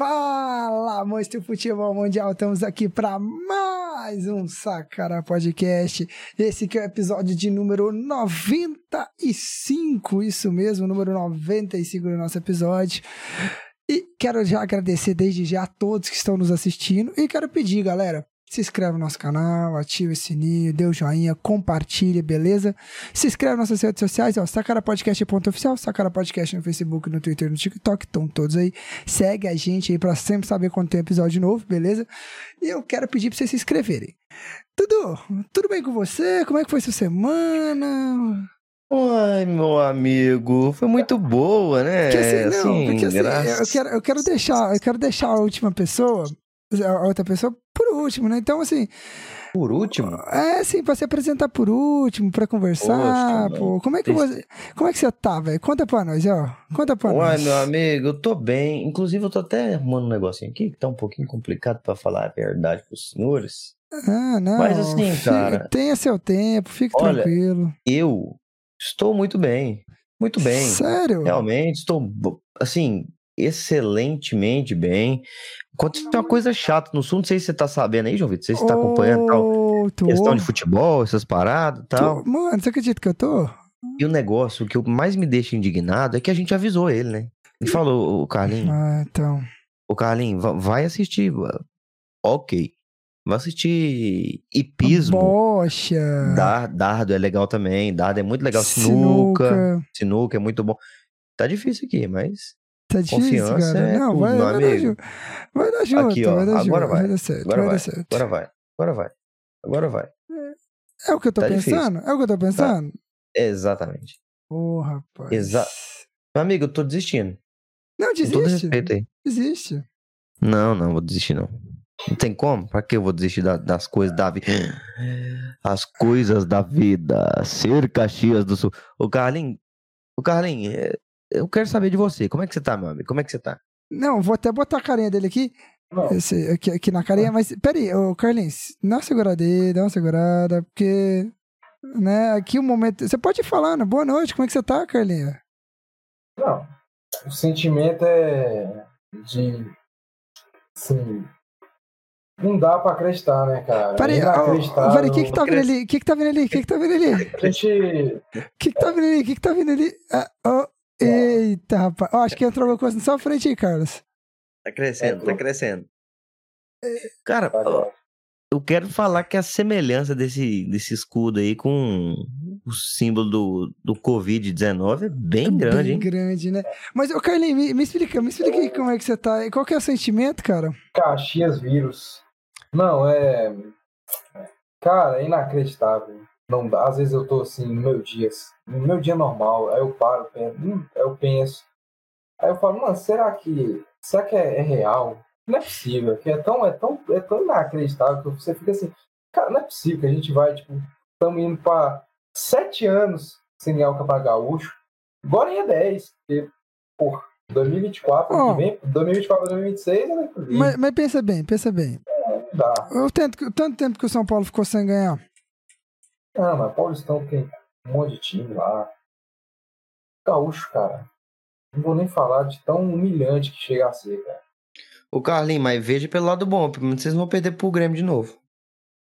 Fala, amantes do futebol mundial, estamos aqui para mais um Sacara Podcast. Esse que é o episódio de número 95, isso mesmo, número 95 do nosso episódio. E quero já agradecer desde já a todos que estão nos assistindo e quero pedir, galera, se inscreve no nosso canal, ativa o sininho, dê o joinha, compartilha, beleza? Se inscreve nas nossas redes sociais, ó, sacarapodcast.oficial, Sacara Podcast no Facebook, no Twitter, no TikTok, estão todos aí. Segue a gente aí pra sempre saber quando tem episódio novo, beleza? E eu quero pedir pra vocês se inscreverem. Tudo, tudo bem com você? Como é que foi sua semana? Ai, meu amigo, foi muito boa, né? Porque assim, não, Assim, porque assim, eu quero, eu quero deixar, eu quero deixar a última pessoa, a outra pessoa último, né? Então, assim, Por último, É, sim, pra se apresentar por último, pra conversar, Poxa, pô. Como é que você, como é que você tá, velho? Conta pra nós, ó. Conta pra Uai, nós. meu amigo, eu tô bem. Inclusive, eu tô até arrumando um negocinho aqui que tá um pouquinho complicado pra falar a verdade pros senhores. Ah, não. Mas assim, cara- Tenha seu tempo, fique Olha, tranquilo. Eu estou muito bem. Muito bem. Sério? Realmente, estou, assim, excelentemente bem. Aconteceu uma coisa chata no sul, não sei se você tá sabendo aí, João Vitor, não sei se você tá acompanhando tal. Tô. Questão de futebol, essas paradas e tal. Tô- Mano, você acredita que eu tô? E o negócio que mais me deixa indignado é que a gente avisou ele, né? Ele falou, o Carlinhos, Ah, então. o Carlinhos, va- vai assistir. Ok. Vai assistir hipismo. Bocha. Dar- Dardo é legal também. Dardo é muito legal. Sinuca. Sinuca é muito bom. Tá difícil aqui, mas. Tá difícil, Confiança cara. é não, vai, vai dar amigo. junto. Vai dar junto, Aqui, ó, vai dar agora vai. dar certo, Agora vai, vai. dar certo. Agora vai. Agora vai. Agora vai. É o que eu tô Tá difícil. pensando? É o que eu tô pensando? Exatamente. Ô, rapaz. Exa- Meu amigo, eu tô desistindo. Não, Com todo desiste. respeito aí. Desiste. Não, não, vou desistir não. Não tem como? Pra que eu vou desistir da- das coisas da vida? As coisas da vida. Ser Caxias do Sul. Ô, Carlinhos, ô, Carlinhos, é, eu quero saber de você. Como é que você tá, meu amigo? Como é que você tá? Não, vou até botar a carinha dele aqui. Esse, aqui, aqui na carinha, mas peraí, ô Carlinhos, dá uma segurada aí, dá uma segurada, porque. Né, aqui o momento. Você pode ir falando, boa noite, como é que você tá, Carlinhos? Não. O sentimento é de. Assim. Não dá pra acreditar, né, cara? Peraí, é ó, peraí, o que que tá vindo ali? O que que tá vindo ali? O que que tá vindo ali? A gente. O que que tá vindo ali? O que que tá vindo ali? Ah, ó, eita, rapaz. Ó, acho que entrou alguma coisa na sua frente aí, Carlos. Tá crescendo, tá crescendo. Cara, Tá ó, eu quero falar que a semelhança desse, desse escudo aí com o símbolo do, do Covid-19 é bem grande, Bem hein? grande, né? Mas, ô Carlinhos, me, me explica, me explica aí como é que você tá. Qual que é o sentimento, cara? Caxias vírus. Não, é. Cara, é inacreditável. Não dá. Às vezes eu tô assim, no meu dia, no meu dia normal, aí eu paro, penso, hum, aí eu penso. Aí eu falo, mano, será que. Será que é, é real? Não é possível, que é tão, é tão, é tão inacreditável que você fica assim, cara, não é possível que a gente vai, tipo, estamos indo pra sete anos sem ganhar o Campeonato Gaúcho. Agora é 10, porque, porra, 2024, ano Ó. que vem, 2024, 2026, é. Mas, mas pensa bem, pensa bem. Não dá. O tanto, que- o tanto tempo que o São Paulo ficou sem ganhar. Ah, mas Paulistão tem um monte de time lá. Gaúcho, cara. Não vou nem falar de tão humilhante que chega a ser, cara. O Carlinhos, mas veja pelo lado bom, pelo menos vocês não vão perder pro Grêmio de novo.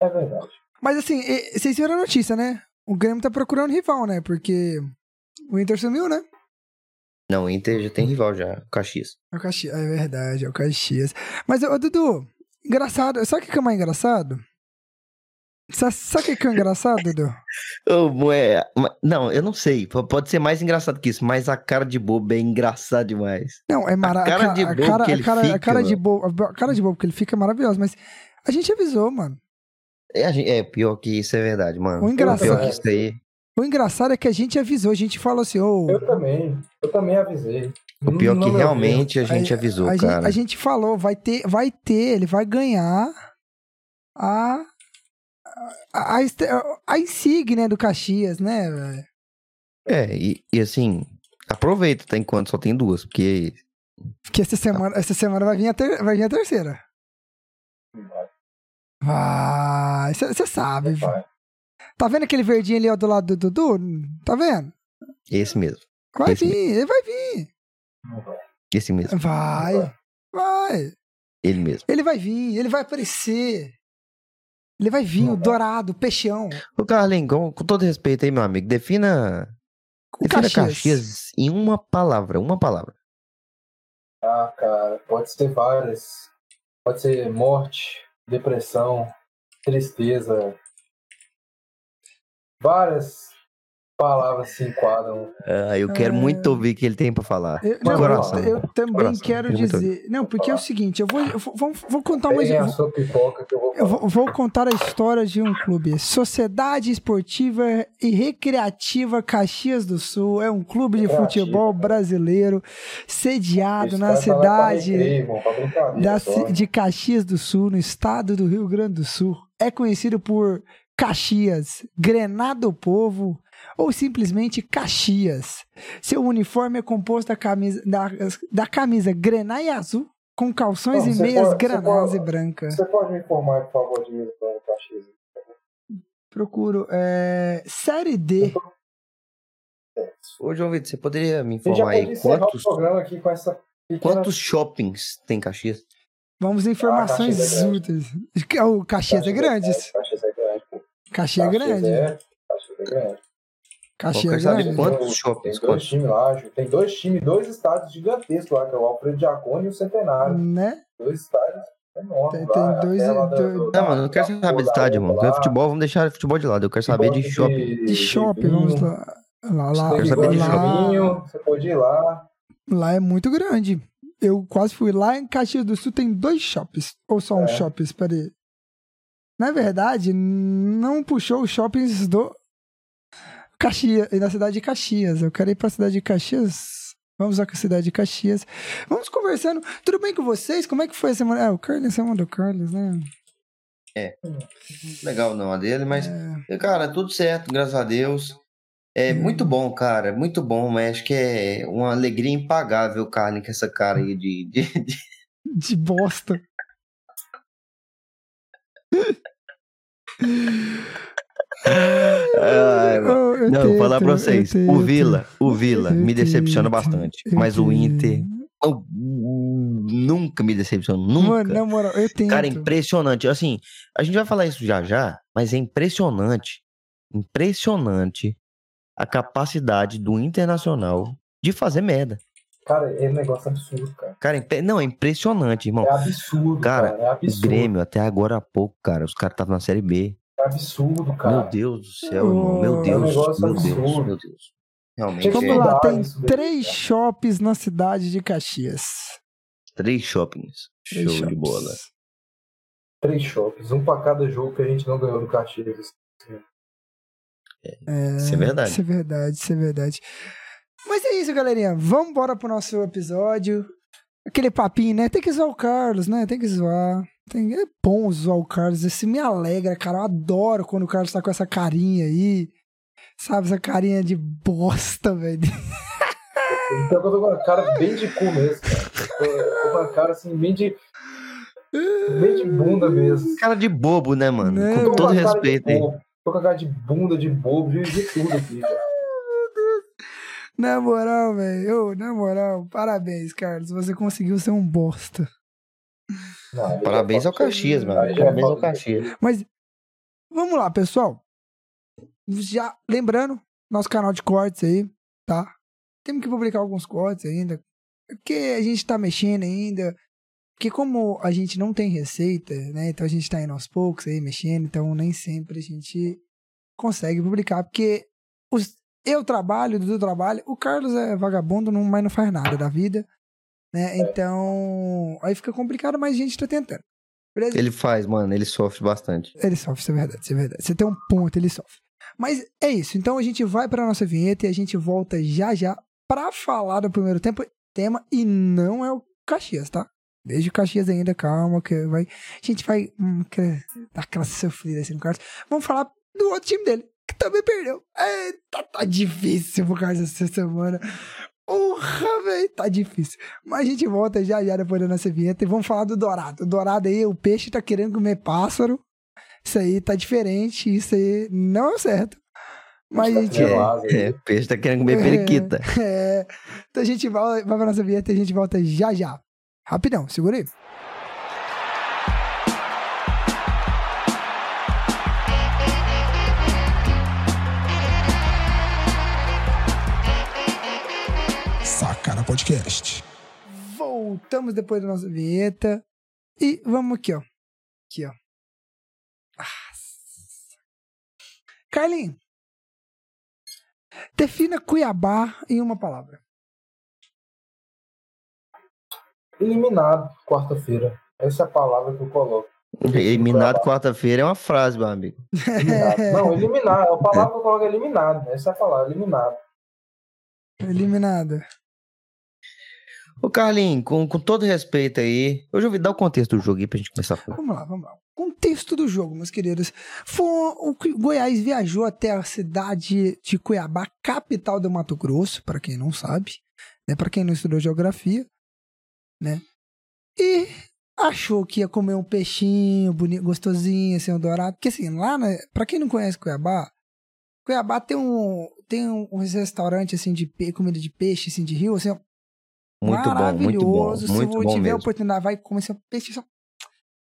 É verdade. Mas assim, vocês viram a notícia, né? O Grêmio tá procurando rival, né? Porque o Inter sumiu, né? Não, o Inter já tem rival já, o Caxias. É o Caxias. É verdade, é o Caxias. Mas, ô Dudu, engraçado. Sabe o que é mais engraçado? Sa- Sabe o que é engraçado, Dudu? Moé, ma- não, eu não sei, pode ser mais engraçado que isso, mas a cara de bobo é engraçado demais. Não, é maravilhoso. cara de bobo cara, que a cara, a cara de bobo, a cara de bobo que ele fica é maravilhoso, mas a gente avisou, mano. É, a gente- é, pior que isso é verdade, mano. O engraçado- Pior que isso aí. O engraçado é que a gente avisou, a gente falou assim, ô. Eu também. Eu também avisei. O pior No que realmente a gente a, avisou, a gente, cara. a gente falou, vai ter, vai ter, ele vai ganhar a a, a, insígnia do Caxias, né? velho? É, e, e assim, aproveita, tá? Enquanto só tem duas, porque Porque essa semana, essa semana vai vir a, ter, vai vir a terceira. Vai, você sabe. Vai. Tá vendo aquele verdinho ali ó, do lado do Dudu? Tá vendo? esse mesmo. Vai Esse vir, ele vai vir. Esse mesmo. Vai. Vai. Ele mesmo. Ele vai vir, ele vai aparecer. Ele vai vir, o dourado, o peixão. Carlinhos, com, com todo respeito aí, meu amigo, defina, O defina Caxias. Caxias em uma palavra, uma palavra. Ah, cara, pode ser várias. Pode ser morte, depressão, tristeza. Várias palavras se enquadram. Ah, eu quero É. muito ouvir o que ele tem pra falar. Eu, não, coração. eu também Coração, quero dizer. Não, porque é o seguinte, eu vou, eu vou, vou- vou contar uma. Eu pipoca que eu vou falar. vou, vou contar a história de um clube. Sociedade Esportiva e Recreativa Caxias do Sul. É um clube de Recreativa, futebol cara. brasileiro sediado Esse na tá cidade. recreio, da de Caxias do Sul, no estado do Rio Grande do Sul. É conhecido por Caxias, Grenado Povo ou simplesmente Caxias. Seu uniforme é composto da camisa, da, da camisa grená e azul com calções Não, e meias pode- granás pode- e branca. Você pode me informar, por favor, de mim, para Caxias? Procuro é, Série D. Ô, João Vitor, você poderia me informar aí quantos, o programa aqui com essa pequena... quantos shoppings tem Caxias? Vamos informações Caxias é úteis. O Caxias é grande. Caxias é grande. pô. Caxias é grande. é- Caxias é grande. Caxias quero é grande. quantos Tem- shoppings, Tem dois times lá. Tem dois times, dois estádios gigantescos lá, que é o Alfredo Diacone e o Centenário. Né? Dois estádios enormes Tem- tem dois- da- dois- Não, mano, eu não quero saber de estádio, mano. lá. Futebol, vamos deixar futebol de lado. Eu quero saber de Gosta shopping. De shopping, vamos lá. Lá, lá, Quero saber de vinho, Você pode ir lá. lá é muito grande. Eu quase fui lá em Caxias do Sul, tem dois shoppings. Ou só um É. shopping, espera aí. Na verdade, não puxou os shoppings do Caxias, da cidade de Caxias. Eu quero ir pra cidade de Caxias. Vamos à cidade de Caxias. Vamos conversando. Tudo bem com vocês? Como é que foi a semana? É, o Carlos, a semana do Carlos, né? Legal não a dele, mas, É, cara, tudo certo, graças a Deus. É Hum. muito bom, cara, muito bom, mas acho que é uma alegria impagável, Carlinhos, com essa cara aí de, de, de- de bosta. Ai. Eu- eu Não, vou tento, falar pra eu vocês. O Vila, o Vila Eu me decepciona bastante. eu Mas o Inter oh, nunca me decepciona, nunca. Mano, na moral, eu tento. Cara, impressionante. Assim, a gente vai falar isso já já, mas é impressionante, impressionante a capacidade do Internacional de fazer merda. Cara, é um negócio absurdo, cara. Cara, não, é impressionante, irmão. É absurdo, Cara, cara. É O absurdo. Grêmio, até agora há pouco, cara, os caras estavam na Série B. É absurdo, cara. Meu Deus do céu, irmão. Meu Deus, é um meu Deus, absurdo. meu Deus. Realmente, Vamos é lá, tem três cara. shoppings na cidade de Caxias. três shoppings. Três Show de bola. Três shoppings, um pra cada jogo que a gente não ganhou do Caxias. É, Isso é verdade. Isso é verdade, isso é verdade. Mas é isso, galerinha. Vamos embora pro nosso episódio. Aquele papinho, né? Tem que zoar o Carlos, né? Tem que zoar. Tem... É bom zoar o Carlos. Isso me alegra, cara. Eu adoro quando o Carlos tá com essa carinha aí. Sabe, essa carinha de bosta, velho. Então eu tô com uma cara bem de cu mesmo, cara. Tô, tô com uma cara assim, bem de. bem de bunda mesmo. Cara de bobo, né, mano? Né, Com todo respeito aí. Tô com a cara de bunda, de bobo, de, de tudo aqui, cara. Na moral, velho. Na moral, parabéns, Carlos. Você conseguiu ser um bosta. Não, Parabéns ao Caxias, mano. Parabéns ao Caxias. Mas vamos lá, pessoal. Já lembrando, nosso canal de cortes aí, tá? Temos que publicar alguns cortes ainda. Porque a gente tá mexendo ainda. Porque como a gente não tem receita, né? Então a gente tá indo aos poucos aí, mexendo. Então nem sempre a gente consegue publicar. Porque os, eu trabalho, o Dudu trabalha. O Carlos é vagabundo, não, mas não faz nada da vida. Né? Então, aí fica complicado, mas a gente tá tentando. Ele faz, mano, ele sofre bastante. Ele sofre, isso é verdade, isso é verdade. Você tem um ponto, ele sofre. Mas é isso. Então a gente vai pra nossa vinheta e a gente volta já já pra falar do primeiro tempo, tema e não é o Caxias, tá? Desde o Caxias ainda, calma, que vai. A gente vai hum, dar aquela sofrida assim no Carlos. Vamos falar do outro time dele, que também perdeu. Eita, tá difícil pro Carlos essa semana. Porra, velho, tá difícil. Mas a gente volta já já depois da nossa vinheta e vamos falar do Dourado. O Dourado aí, o peixe tá querendo comer pássaro. Isso aí tá diferente, isso aí não é o certo. Mas a gente. Tá asa aí. É, o peixe tá querendo comer É. periquita. É, então a gente vai, vai pra nossa vinheta e a gente volta já já. Rapidão, segura aí. Podcast. Voltamos depois da nossa vinheta. E vamos aqui, ó. Aqui, ó. Carlinhos. Defina Cuiabá em uma palavra. Eliminado, quarta-feira. Essa é a palavra que eu coloco. Eliminado quarta-feira é uma frase, meu amigo. Eliminado. Não, eliminado. A palavra que eu coloco é eliminado. Essa é a palavra, eliminado. Eliminada. Ô, Carlinhos, com, com todo respeito aí, eu já ouvi dar o contexto do jogo aí pra gente começar a falar. Vamos lá, vamos lá. Contexto do jogo, meus queridos. Foi, o Goiás viajou até a cidade de Cuiabá, capital do Mato Grosso, para quem não sabe, né? Para quem não estudou geografia, né? E achou que ia comer um peixinho bonito, gostosinho, assim, um dourado. Porque assim, lá, né, para quem não conhece Cuiabá, Cuiabá tem um tem um, um restaurante assim de pe- comida de peixe, assim, de rio, assim, Muito bom, muito bom, maravilhoso. muito Se bom tiver a mesmo. oportunidade, vai comer seu peixe.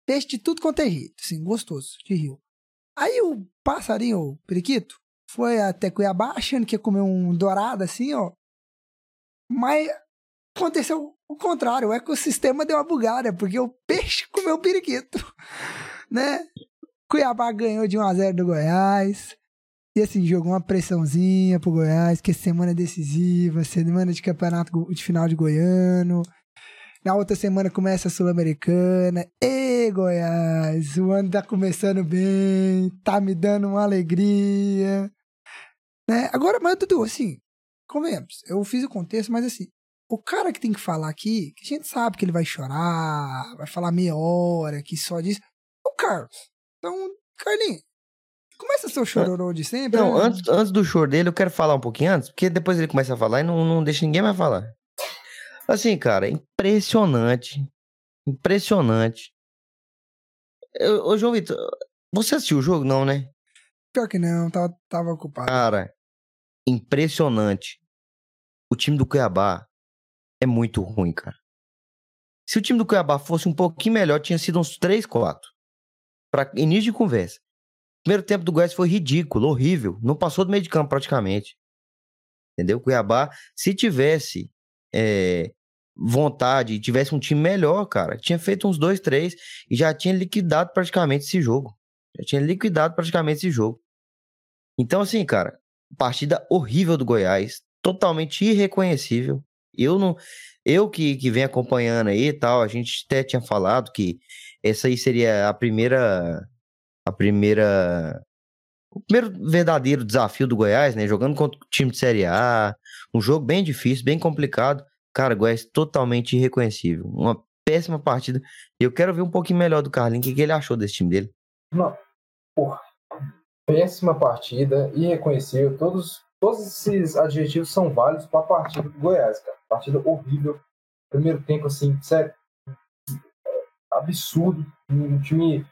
Peixe de tudo quanto é jeito, assim, gostoso, de rio. Aí o passarinho, o periquito, foi até Cuiabá achando que ia comer um dourado, assim, ó. Mas aconteceu o contrário, o ecossistema deu uma bugada, porque o peixe comeu o periquito, né? Cuiabá ganhou de 1x0 do Goiás. E assim, jogou uma pressãozinha pro Goiás, que é semana decisiva, semana de campeonato de final de Goiano. Na outra semana começa a Sul-Americana. Ê, Goiás, o ano tá começando bem, tá me dando uma alegria. Né? Agora, mas Dudu, assim, convenhamos, eu fiz o contexto, mas assim, o cara que tem que falar aqui, que a gente sabe que ele vai chorar, vai falar meia hora, que só diz, é o Carlos. Então, Carlinhos, começa seu chororô de sempre. Não, né? antes, antes do choro dele, eu quero falar um pouquinho antes, porque depois ele começa a falar e não, não deixa ninguém mais falar. Assim, cara, impressionante. Impressionante. Eu- Ô, João Vitor, você assistiu o jogo? Não, né? Pior que não, tava, tava ocupado. Cara, impressionante. O time do Cuiabá é muito ruim, cara. Se o time do Cuiabá fosse um pouquinho melhor, tinha sido uns 3, 4. Pra início de conversa. Primeiro tempo do Goiás foi ridículo, horrível. Não passou do meio de campo praticamente. Entendeu? Cuiabá, se tivesse é, vontade tivesse um time melhor, cara, tinha feito uns 2, 3 e já tinha liquidado praticamente esse jogo. Já tinha liquidado praticamente esse jogo. Então, assim, cara, partida horrível do Goiás, totalmente irreconhecível. Eu não, eu que, que venho acompanhando aí e tal, a gente até tinha falado que essa aí seria a primeira, a primeira, o primeiro verdadeiro desafio do Goiás, né? Jogando contra o time de Série A, um jogo bem difícil, bem complicado. Cara, Goiás totalmente irreconhecível, uma péssima partida. Eu quero ver um pouquinho melhor do Carlinhos, o que, que ele achou desse time dele. Não. Porra. Péssima partida, irreconhecível. Todos, todos esses adjetivos são válidos para a partida do Goiás, cara. Partida horrível. Primeiro tempo, assim, sério. Absurdo. Um time.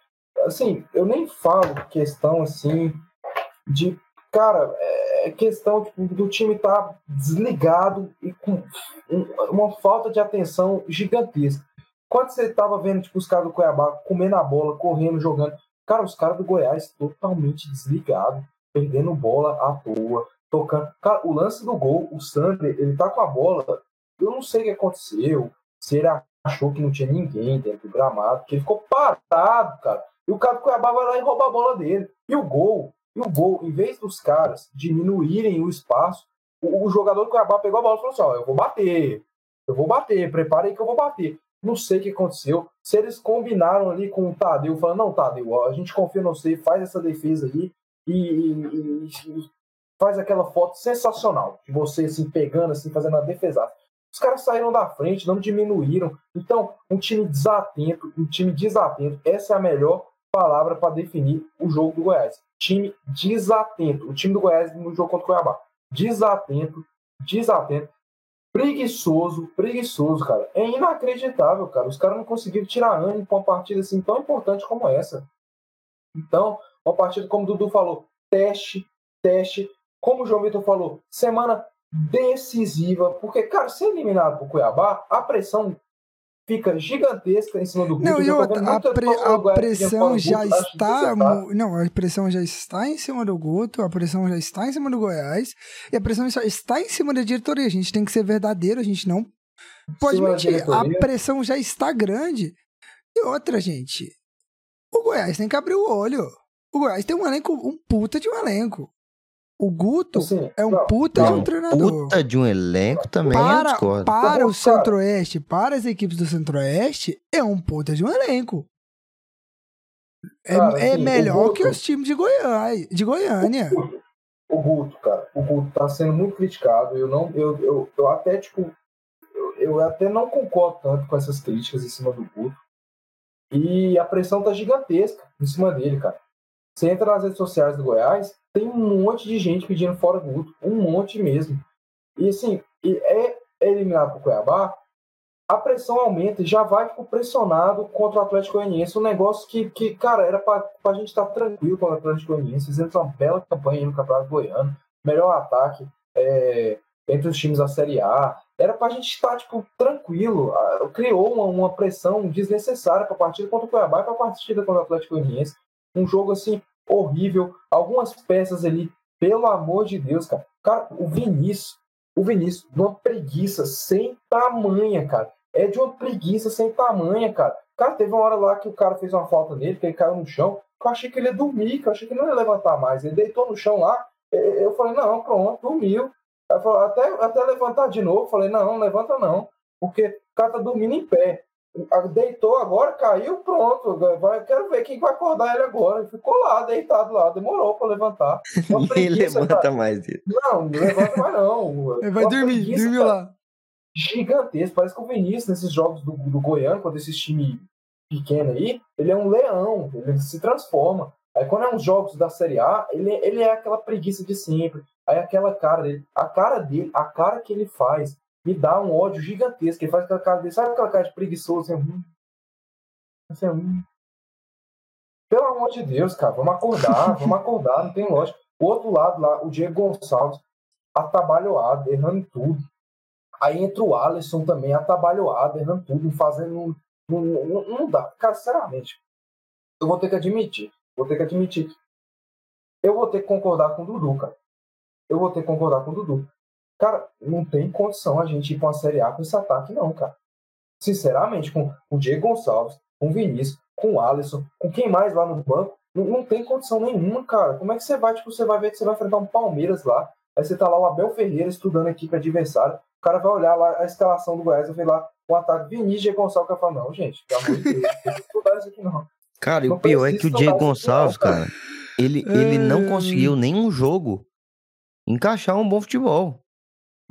Assim, eu nem falo questão assim de. Cara, é questão tipo, do time estar desligado e com um- uma falta de atenção gigantesca. Quando você tava vendo tipo, os caras do Cuiabá comendo a bola, correndo, jogando, Cara, os caras do Goiás totalmente desligados, perdendo bola à toa, tocando. Cara, o lance do gol, o Sander, ele tá com a bola. Eu não sei o que aconteceu. Se ele achou que não tinha ninguém dentro do gramado, que ele ficou parado, cara. E o cara do Cuiabá vai lá e rouba a bola dele. E o gol, e o gol, em vez dos caras diminuírem o espaço, o, o jogador do Cuiabá pegou a bola e falou assim: ó, eu vou bater. Eu vou bater, prepara aí que eu vou bater. Não sei o que aconteceu. Se eles combinaram ali com o Tadeu, falando, não, Tadeu, ó, a gente confia no você, faz essa defesa aí e, e- e faz aquela foto sensacional de você assim, pegando, assim, fazendo a defesa. Os caras saíram da frente, não diminuíram. Então, um time desatento, um time desatento, essa é a melhor palavra para definir o jogo do Goiás. Time desatento. O time do Goiás no jogo contra o Cuiabá. Desatento, desatento preguiçoso, preguiçoso, cara. É inacreditável, cara. Os caras não conseguiram tirar ânimo com uma partida assim tão importante como essa. Então, uma partida, como o Dudu falou, teste, teste. Como o João Vitor falou, semana decisiva. Porque, cara, ser eliminado por Cuiabá, a pressão fica gigantesca em cima do Guto. Não, e tô outra, a, pre- a fora pressão já Guto, está. Não, a pressão já está em cima do Guto, a pressão já está em cima do Goiás, e a pressão só está em cima da diretoria. A gente tem que ser verdadeiro, a gente não pode mentir. A pressão já está grande. E outra, gente, o Goiás tem que abrir o olho. O Goiás tem um elenco, um puta de um elenco. O Guto Assim, é um não, puta de não, um treinador. Puta de um elenco também, eu para, discordo. para o. Centro-Oeste, para as equipes do Centro-Oeste, é um puta de um elenco. É, Cara, é assim, o melhor Guto- que os times de Goiás, de Goiânia. O Guto, cara, o Guto tá sendo muito criticado. Eu não, eu, eu, eu até, tipo, eu, eu até não concordo tanto com essas críticas em cima do Guto. E a pressão tá gigantesca em cima dele, cara. Você entra nas redes sociais do Goiás, tem um monte de gente pedindo fora Guto. Um monte mesmo. E assim, é eliminado pro Cuiabá, a pressão aumenta e já vai tipo, pressionado contra o Atlético Goianiense. Um negócio que, que cara, era pra, pra gente estar tranquilo com o Atlético Goianiense. Fizemos uma bela campanha no Campeonato Goiano. Melhor ataque é, entre os times da Série A. Era pra gente estar, tipo, tranquilo. Ah, Criou uma, uma pressão desnecessária pra partida contra o Cuiabá e pra partida contra o Atlético Goianiense. Um jogo, assim, horrível. Algumas peças ali, pelo amor de Deus, cara. Cara, o Vinícius, o Vinícius, uma preguiça sem tamanha, cara. É de uma preguiça sem tamanha, cara. Cara, teve uma hora lá que o cara fez uma falta nele, que ele caiu no chão, eu achei que ele ia dormir, que eu achei que ele não ia levantar mais. Ele deitou no chão lá, eu falei, não, pronto, dormiu. Até, até levantar de novo, falei, não, não levanta não, porque o cara tá dormindo em pé. Deitou agora, caiu, pronto. Vai, quero ver quem vai acordar ele agora. Ele ficou lá, deitado lá, demorou pra levantar. Preguiça, levanta cara. mais dele. Não, não levanta mais não. Ele vai Uma dormir, preguiça, dormiu cara lá. gigantesco. Parece que o Vinícius, nesses jogos do, do Goiano, quando esses time pequeno aí, ele é um leão, ele se transforma. Aí quando é uns jogos da Série A, ele, ele é aquela preguiça de sempre. Aí aquela cara dele, a cara dele, a cara que ele faz, me dá um ódio gigantesco. Ele faz aquela cara dele, sabe aquela cara de preguiçoso? Assim, hum, assim, hum. Pelo amor de Deus, cara, vamos acordar, vamos acordar, não tem lógica. O outro lado lá, o Diego Gonçalves, atabalhoado, errando tudo. Aí entra o Alisson também, atabalhoado, errando tudo, fazendo. Não, não, não dá. Cara, sinceramente, eu vou ter que admitir. Vou ter que admitir. Eu vou ter que concordar com o Dudu, cara. Eu vou ter que concordar com o Dudu. Cara, não tem condição a gente ir pra uma Série A com esse ataque, não, cara. Sinceramente, com o Diego Gonçalves, com o Vinícius, com o Alisson, com quem mais lá no banco, não, não tem condição nenhuma, cara. Como é que você vai, tipo, você vai ver que você vai enfrentar um Palmeiras lá, aí você tá lá o Abel Ferreira estudando a equipe adversária, o cara vai olhar lá a escalação do Goiás e vai lá o ataque Vinícius e Gonçalves, que vai falar, não, gente, pelo amor de Deus, não tem que estudar isso aqui não. Cara, e o pior é que o Diego Gonçalves, não, cara. cara, ele, ele não conseguiu nenhum jogo encaixar um bom futebol.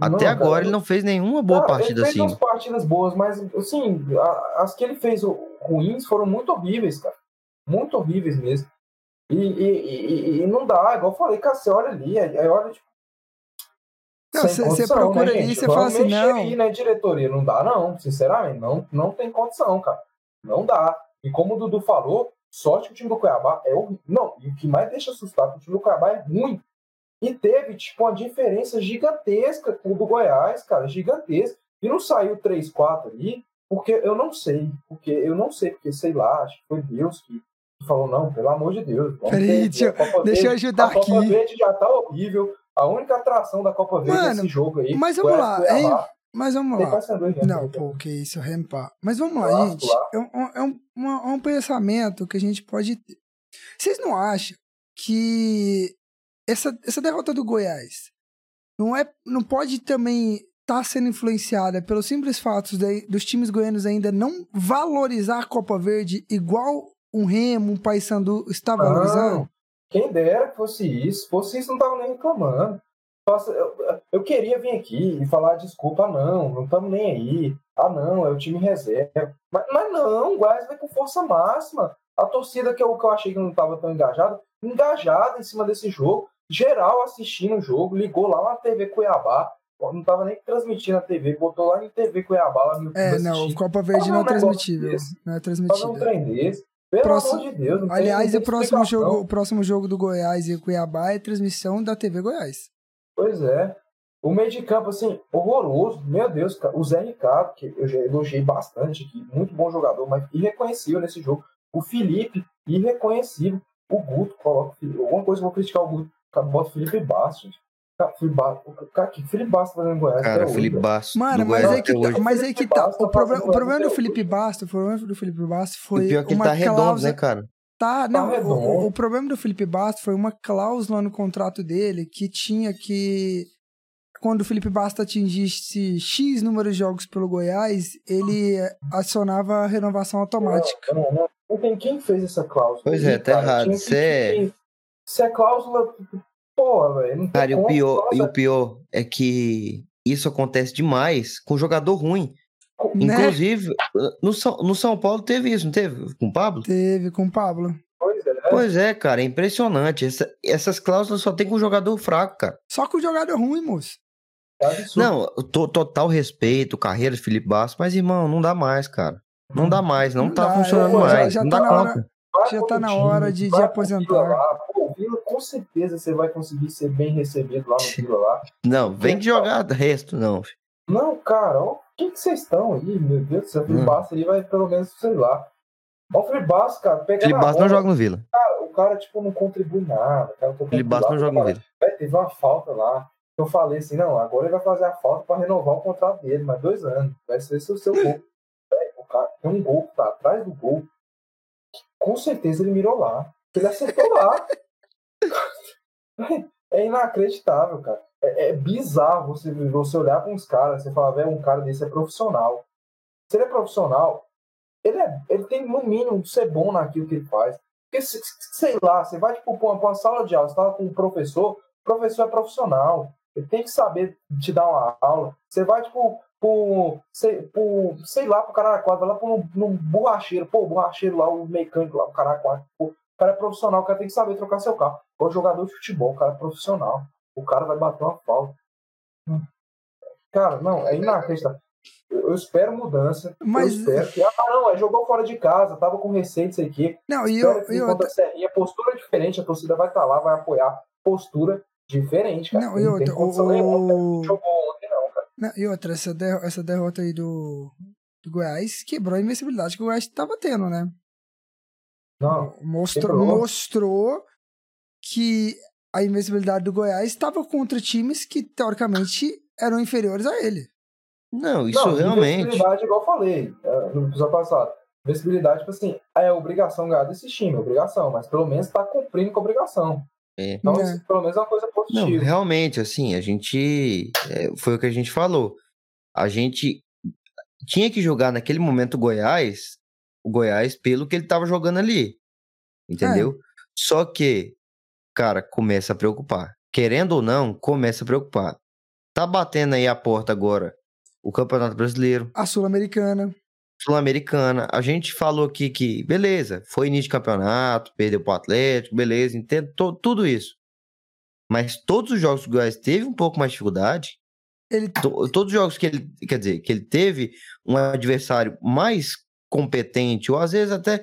Até Não, agora cara, ele não fez nenhuma boa Cara, partida ele fez assim. umas partidas boas, mas assim, as que ele fez ruins foram muito horríveis, cara. Muito horríveis mesmo. E, e, e- e não dá, igual eu falei, cara, você olha ali, aí aí olha, tipo. Não, sem você- procura né, ali, gente? você fala assim, não. Aí, né, diretoria? Não dá, não, sinceramente, não, não tem condição, cara. Não dá. E como o Dudu falou, sorte que o time do Cuiabá é horrível. Não, e o que mais deixa assustar é que o time do Cuiabá é ruim. E teve, tipo, uma diferença gigantesca com o do Goiás, cara, gigantesca. E não saiu 3-4 ali, porque eu não sei. Porque eu não sei, porque sei lá, acho que foi Deus que falou, não, pelo amor de Deus. Peraí, deixa eu- a Copa deixa eu Verde- ajudar A Copa aqui. Verde já tá horrível. A única atração da Copa Verde é Mano, esse jogo aí. mas vamos lá, hein? Mas vamos lá. Não, pô, que isso, rempar. Mas vamos lá, gente. lá. É um, é, um, uma- é um pensamento que a gente pode ter. Vocês não acham que essa, essa derrota do Goiás não, é, não pode também estar sendo influenciada pelo simples fato de- dos times goianos ainda não valorizar a Copa Verde igual um Remo, um Paysandu está valorizando? Não, quem dera que fosse isso. Se fosse isso, não tava nem reclamando. Eu, eu queria vir aqui e falar desculpa, ah, não, não estamos nem aí. Ah, não, é o time reserva. Mas, mas não, o Goiás vai com força máxima. A torcida que eu, que eu achei que não estava tão engajada, engajada em cima desse jogo. Geral assistindo o jogo, ligou lá na TV Cuiabá. Não estava nem transmitindo a TV, botou lá em TV Cuiabá, lá no É, não, assistindo. Copa Verde não é transmitível. Não é Fazer um trem desse. Pelo Próximo- amor de Deus. Não tem- Aliás, não tem o próximo, jogo, o próximo jogo do Goiás e Cuiabá é transmissão da TV Goiás. Pois é. O meio de campo, assim, horroroso. Meu Deus, cara. O Zé Ricardo, que eu já elogiei bastante aqui, muito bom jogador, mas irreconhecível nesse jogo. O Felipe, irreconhecível. O Guto, coloca. Alguma coisa eu vou criticar o Guto. Bota o Felipe Bastos, Felipe Bastos, cara, que Felipe Bastos tá fazendo em Goiás? Cara, Felipe hoje, Bastos. Mano, do mas Goiás aí que tá. Mas aí que tá. Basta O, problema, o problema do Felipe Bastos, o problema do Felipe Bastos O foi pior é que ele uma tá redondo, cláusula. né, cara? Tá, não, redondo. o, o problema do Felipe Bastos foi uma cláusula no contrato dele que tinha que quando o Felipe Bastos atingisse X número de jogos pelo Goiás, ele acionava a renovação automática. Não, não, não tem quem fez essa cláusula. Pois é, tá cara. errado. Tinha É- Isso é cláusula. Porra, velho. não tem Cara, e o pior, e o pior é que isso acontece demais com jogador ruim. Né? Inclusive, no São, no São Paulo teve isso, não teve? Com o Pablo? Teve com o Pablo. Pois é. Pois é, cara, é impressionante. Essa- essas cláusulas só tem com jogador fraco, cara. Só que o jogador ruim, moço. é. Não, to- total respeito, carreira de Felipe Bastos, mas irmão, não dá mais, cara. Não dá mais, não, Não tá dá, funcionando é, já- mais. já não tá dá na hora- já tá na hora de- de aposentar. Lá. Vila, com certeza você vai conseguir ser bem recebido lá no Vila lá. Não, vem de jogar resto, não. filho. Não, cara, ó, o que que vocês estão aí? Meu Deus do céu, o Felipe Hum. Ali vai pelo menos, sei lá. Ó, o Bastos, cara, pega Bastos não joga no Vila. cara, o cara, tipo, não contribui nada. Cara Bastos não joga no Vila. Teve uma falta lá. Eu falei assim, não, agora ele vai fazer a falta pra renovar o contrato dele, mais dois anos. Vai ser o seu gol. O cara tem um gol que tá atrás do gol. com certeza ele mirou lá. Ele acertou lá. É inacreditável, cara. É, é bizarro você, você olhar pra uns caras, você falar, velho, um cara desse é profissional. Se ele é profissional, ele, é, ele tem no mínimo de ser bom naquilo que ele faz. Porque, se- se- sei lá, você vai tipo, uma, uma sala de aula, você tá com um professor, o professor é profissional. Ele tem que saber te dar uma aula. Você vai, tipo, pro, sei, pro, sei lá, pro cara quadra, lá pro num, num borracheiro, pô, o borracheiro lá, o mecânico lá, o cara quadra, cara é profissional, o cara tem que saber trocar seu carro. O jogador de futebol, o cara é profissional. O cara vai bater uma falta. Hum. Cara, não, é inacreditável. Eu, eu espero mudança. Mas- Eu espero que. Ah, não, é, jogou fora de casa, tava com receita, isso aqui. Não, e eu, e outra, a Serrinha, postura diferente, a torcida vai estar lá, vai apoiar. Postura diferente, cara. Não, e tem outra, condição o- nenhuma, não jogou ontem, não, cara. não, e outra essa, derro- essa derrota aí do, do Goiás quebrou a invencibilidade que o Goiás tava tendo, né? Não, Mostrou, quebrou. mostrou que a invencibilidade do Goiás estava contra times que, teoricamente, eram inferiores a ele. Não, isso não, realmente. Invencibilidade, igual eu falei é, no episódio passado. Invencibilidade, tipo assim, é obrigação ganhar desse time, é obrigação, mas pelo menos tá cumprindo com a obrigação. É. Então, É. isso, pelo menos é uma coisa Não, positiva. realmente, assim, a gente. é, foi o que a gente falou. A gente tinha que jogar naquele momento o Goiás, o Goiás, pelo que ele tava jogando ali. Entendeu? Só que, cara, começa a preocupar. Querendo ou não, começa a preocupar. Tá batendo aí a porta agora o Campeonato Brasileiro, A Sul-Americana. Sul-Americana. A gente falou aqui que, beleza, foi início de campeonato, perdeu pro Atlético, beleza, entendo to- tudo isso. Mas todos os jogos que o Goiás teve um pouco mais de dificuldade, Ele to- todos os jogos que ele, quer dizer, que ele teve um adversário mais competente, ou às vezes até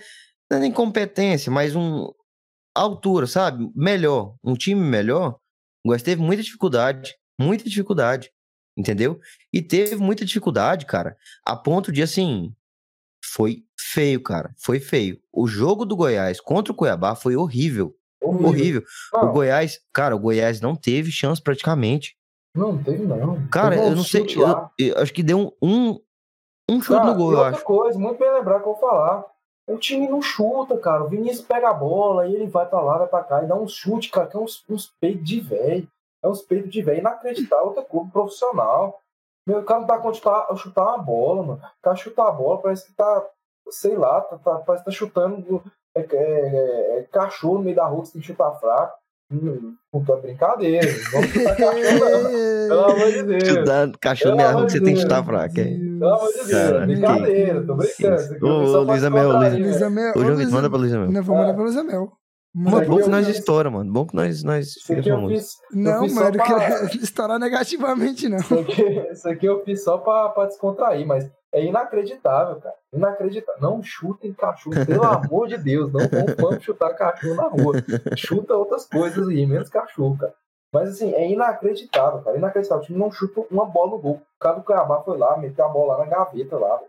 não é nem competência, mas um altura, sabe? Melhor, um time melhor, o Goiás teve muita dificuldade, muita dificuldade, entendeu? E teve muita dificuldade, cara, a ponto de assim, foi feio, cara, foi feio. O jogo do Goiás contra o Cuiabá foi horrível, Horrível. horrível. O Goiás, cara, o Goiás não teve chance praticamente. não teve, não. Cara, eu não sei. Eu, eu acho que deu um, um, um chute Cara, no gol, eu outra acho. coisa, muito bem lembrar que eu vou falar. O time não chuta, cara. O Vinícius pega a bola e ele vai pra lá, vai pra cá e dá um chute, cara, que é uns, uns peitos de velho. É uns peitos de velho inacreditável, outra coisa, profissional. Meu, o cara não dá conta de chutar, chutar uma bola, mano. O cara chutar a bola, parece que tá, sei lá, tá, tá- parece que tá chutando é, é, é, é cachorro no meio da rua que você tem que chutar fraco. Hum, tô brincadeira. Vamos chutar cachorro. Pelo amor de Deus. Chutando cachorro na amor rua que você tem que chutar fraco. É. Pelo amor de Deus, é brincadeira, tô brincando. Aqui Ô, eu só ô, pra né? João Vitor, manda Amel. pra Luiz Amel. Não, vou mandar pra Luiz Amel. Mano, Manda- bom que nós estoura, mano. Bom que nós, nós Isso aqui eu fiz, Não, mano, eu pra- quero estourar negativamente, não. isso aqui, isso aqui eu fiz só pra, pra descontrair, mas é inacreditável, cara. Inacreditável. Não chutem cachorro, pelo amor de Deus. Não vamos, vamos chutar cachorro na rua. Chuta outras coisas aí, menos cachorro, cara. Mas assim, é inacreditável, cara. Inacreditável. O time não chuta uma bola no gol. O cara do Cuiabá foi lá, meteu a bola lá na gaveta lá.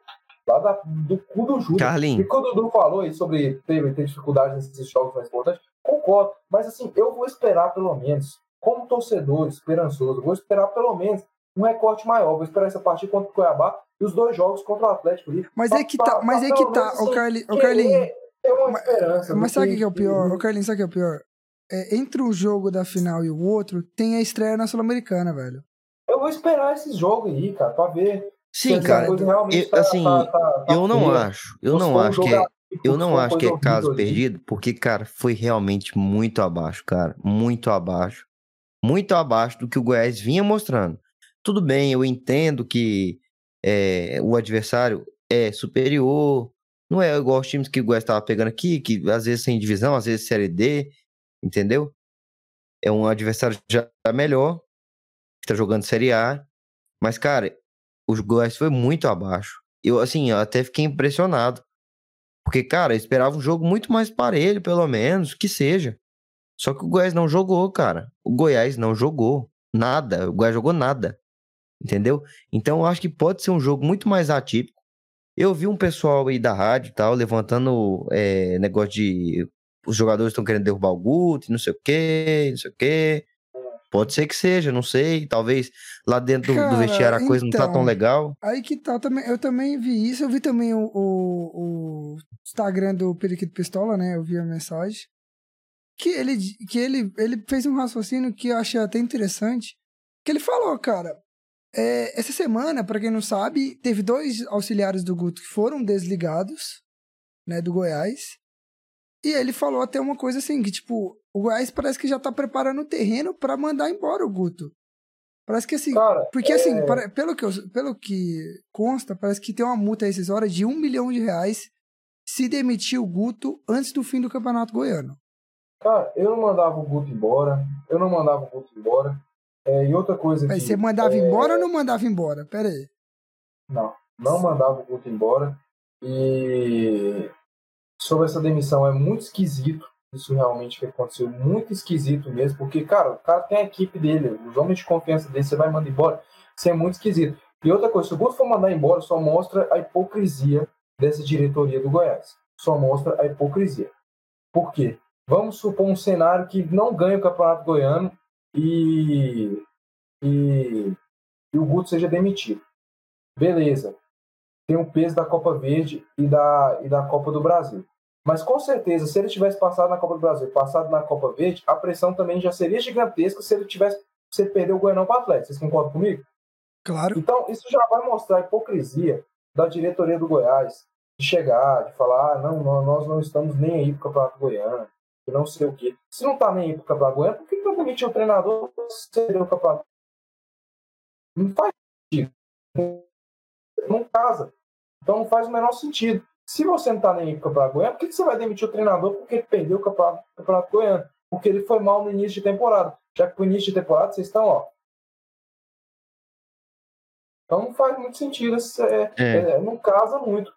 Lá da, do cu do Júlio. Carlinhos. E quando o Dudu falou aí sobre ter, ter dificuldade nesses jogos mais importantes, concordo. Mas assim, eu vou esperar pelo menos, como torcedor esperançoso, vou esperar pelo menos um recorte maior. Vou esperar essa partida contra o Cuiabá e os dois jogos contra o Atlético ali. Mas Pra- é que pra- tá, mas pra é que tá, menos, ô assim, Carli- ô querer Carlinhos. ter uma Mas- esperança. Mas sabe o que que é o pior? Ô Carlinhos, sabe o que é o pior? É, entre um jogo da final e o outro, tem a estreia na Sul-Americana, velho. Eu vou esperar esses jogos aí, cara, pra ver Sim, cara. eu- tá- assim, tá- tá- tá Eu não acho. Eu não um acho que jogo é. Eu não acho que é caso ali. perdido, porque, cara, foi realmente muito abaixo, cara. Muito abaixo. Muito abaixo do que o Goiás vinha mostrando. Tudo bem, eu entendo que é, o adversário é superior. Não é igual os times que o Goiás estava pegando aqui, que às vezes tem divisão, às vezes Série D, entendeu? É um adversário já melhor, que tá jogando Série A. Mas, cara, o Goiás foi muito abaixo. Eu, assim, eu até fiquei impressionado. Porque, cara, eu esperava um jogo muito mais parelho, pelo menos, que seja. Só que o Goiás não jogou, cara. O Goiás não jogou nada. O Goiás jogou nada. Entendeu? Então eu acho que pode ser um jogo muito mais atípico. Eu vi um pessoal aí da rádio e tal, levantando é, negócio de. Os jogadores estão querendo derrubar o Guto, e não sei o quê, não sei o quê. Pode ser que seja, não sei. Talvez lá dentro do- do, Cara, vestiário a coisa não tá tão então, legal. Aí que tá, também, eu também vi isso, eu vi também o, o, o Instagram do Periquito Pistola, né? Eu vi a mensagem. Que ele, que ele, ele fez um raciocínio que eu achei até interessante. Que ele falou, cara, é, essa semana, pra quem não sabe, teve dois auxiliares do Guto que foram desligados, né, do Goiás. E ele falou até uma coisa assim, que tipo, o Goiás parece que já tá preparando o terreno pra mandar embora o Guto. Parece que assim, Cara, porque assim, é, para- pelo, que eu- pelo que consta, parece que tem uma multa rescisória de um milhão de reais se demitir o Guto antes do fim do Campeonato Goiano. Cara, eu não mandava o Guto embora. Eu não mandava o Guto embora. É, e outra coisa Aí que. você mandava é, embora ou não mandava embora? Pera aí. Não, não mandava o Guto embora. E sobre essa demissão é muito esquisito. Isso realmente que aconteceu, muito esquisito mesmo, porque, cara, o cara tem a equipe dele, os homens de confiança dele, você vai mandar embora, isso é muito esquisito. E outra coisa, se o Guto for mandar embora, só mostra a hipocrisia dessa diretoria do Goiás. Só mostra a hipocrisia. Por quê? Vamos supor um cenário que não ganha o Campeonato Goiano e, e, e o Guto seja demitido. Beleza. Tem o peso da Copa Verde e da, e da Copa do Brasil. Mas com certeza, se ele tivesse passado na Copa do Brasil, passado na Copa Verde, a pressão também já seria gigantesca se ele tivesse se ele perder o Goianão para o Atlético. Vocês concordam comigo? Claro. Então, isso já vai mostrar a hipocrisia da diretoria do Goiás de chegar, de falar, ah, não, nó- nós não estamos nem aí pro Campeonato Goiano, e não sei o quê. Se não tá nem aí pro Campeonato Goiano, por que não demitiu o treinador se o campeonato? Não faz sentido. Não casa. Então não faz o menor sentido. Se você não tá nem aí pro Campeonato Goiano, por que que você vai demitir o treinador porque ele perdeu o Campeonato, campeonato Goiano? Porque ele foi mal no início de temporada. Já que no início de temporada vocês estão, ó, então não faz muito sentido, é, É. é, não casa muito.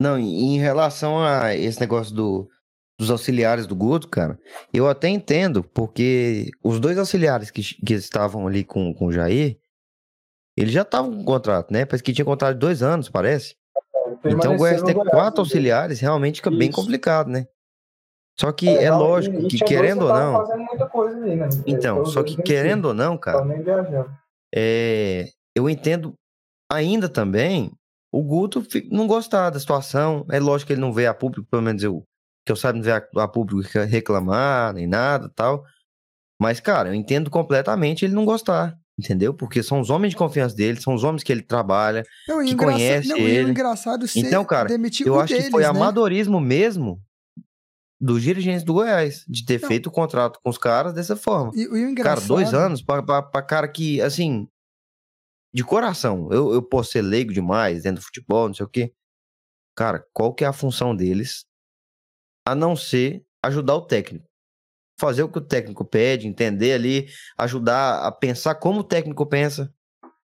Não, em relação a esse negócio do, dos auxiliares do Guto, cara, eu até entendo, porque os dois auxiliares que, que estavam ali com, com o Jair, eles já estavam com contrato, né? Parece que tinha contrato de dois anos, parece. Então o Goiás ter quatro auxiliares realmente fica bem Isso. complicado, né? Só que é, lógico que querendo ou não. Ali, né? Então, só que querendo ou não, cara, é, eu entendo ainda também o Guto não gostar da situação. É lógico que ele não vê a público, pelo menos eu, que eu saiba, não vê a, a público re- reclamar, nem nada tal. Mas, cara, eu entendo completamente ele não gostar, entendeu? Porque são os homens de confiança dele, são os homens que ele trabalha. Não, que conhece não, ele. engraçado ser Então, cara, Eu acho deles, que foi né? amadorismo mesmo dos dirigentes do Goiás, de ter Não. feito o contrato com os caras dessa forma. E, e Cara, dois anos pra cara que, assim, de coração, eu, eu posso ser leigo demais dentro do futebol, não sei o quê. Cara, qual que é a função deles a não ser ajudar o técnico? Fazer o que o técnico pede, entender ali, ajudar a pensar como o técnico pensa.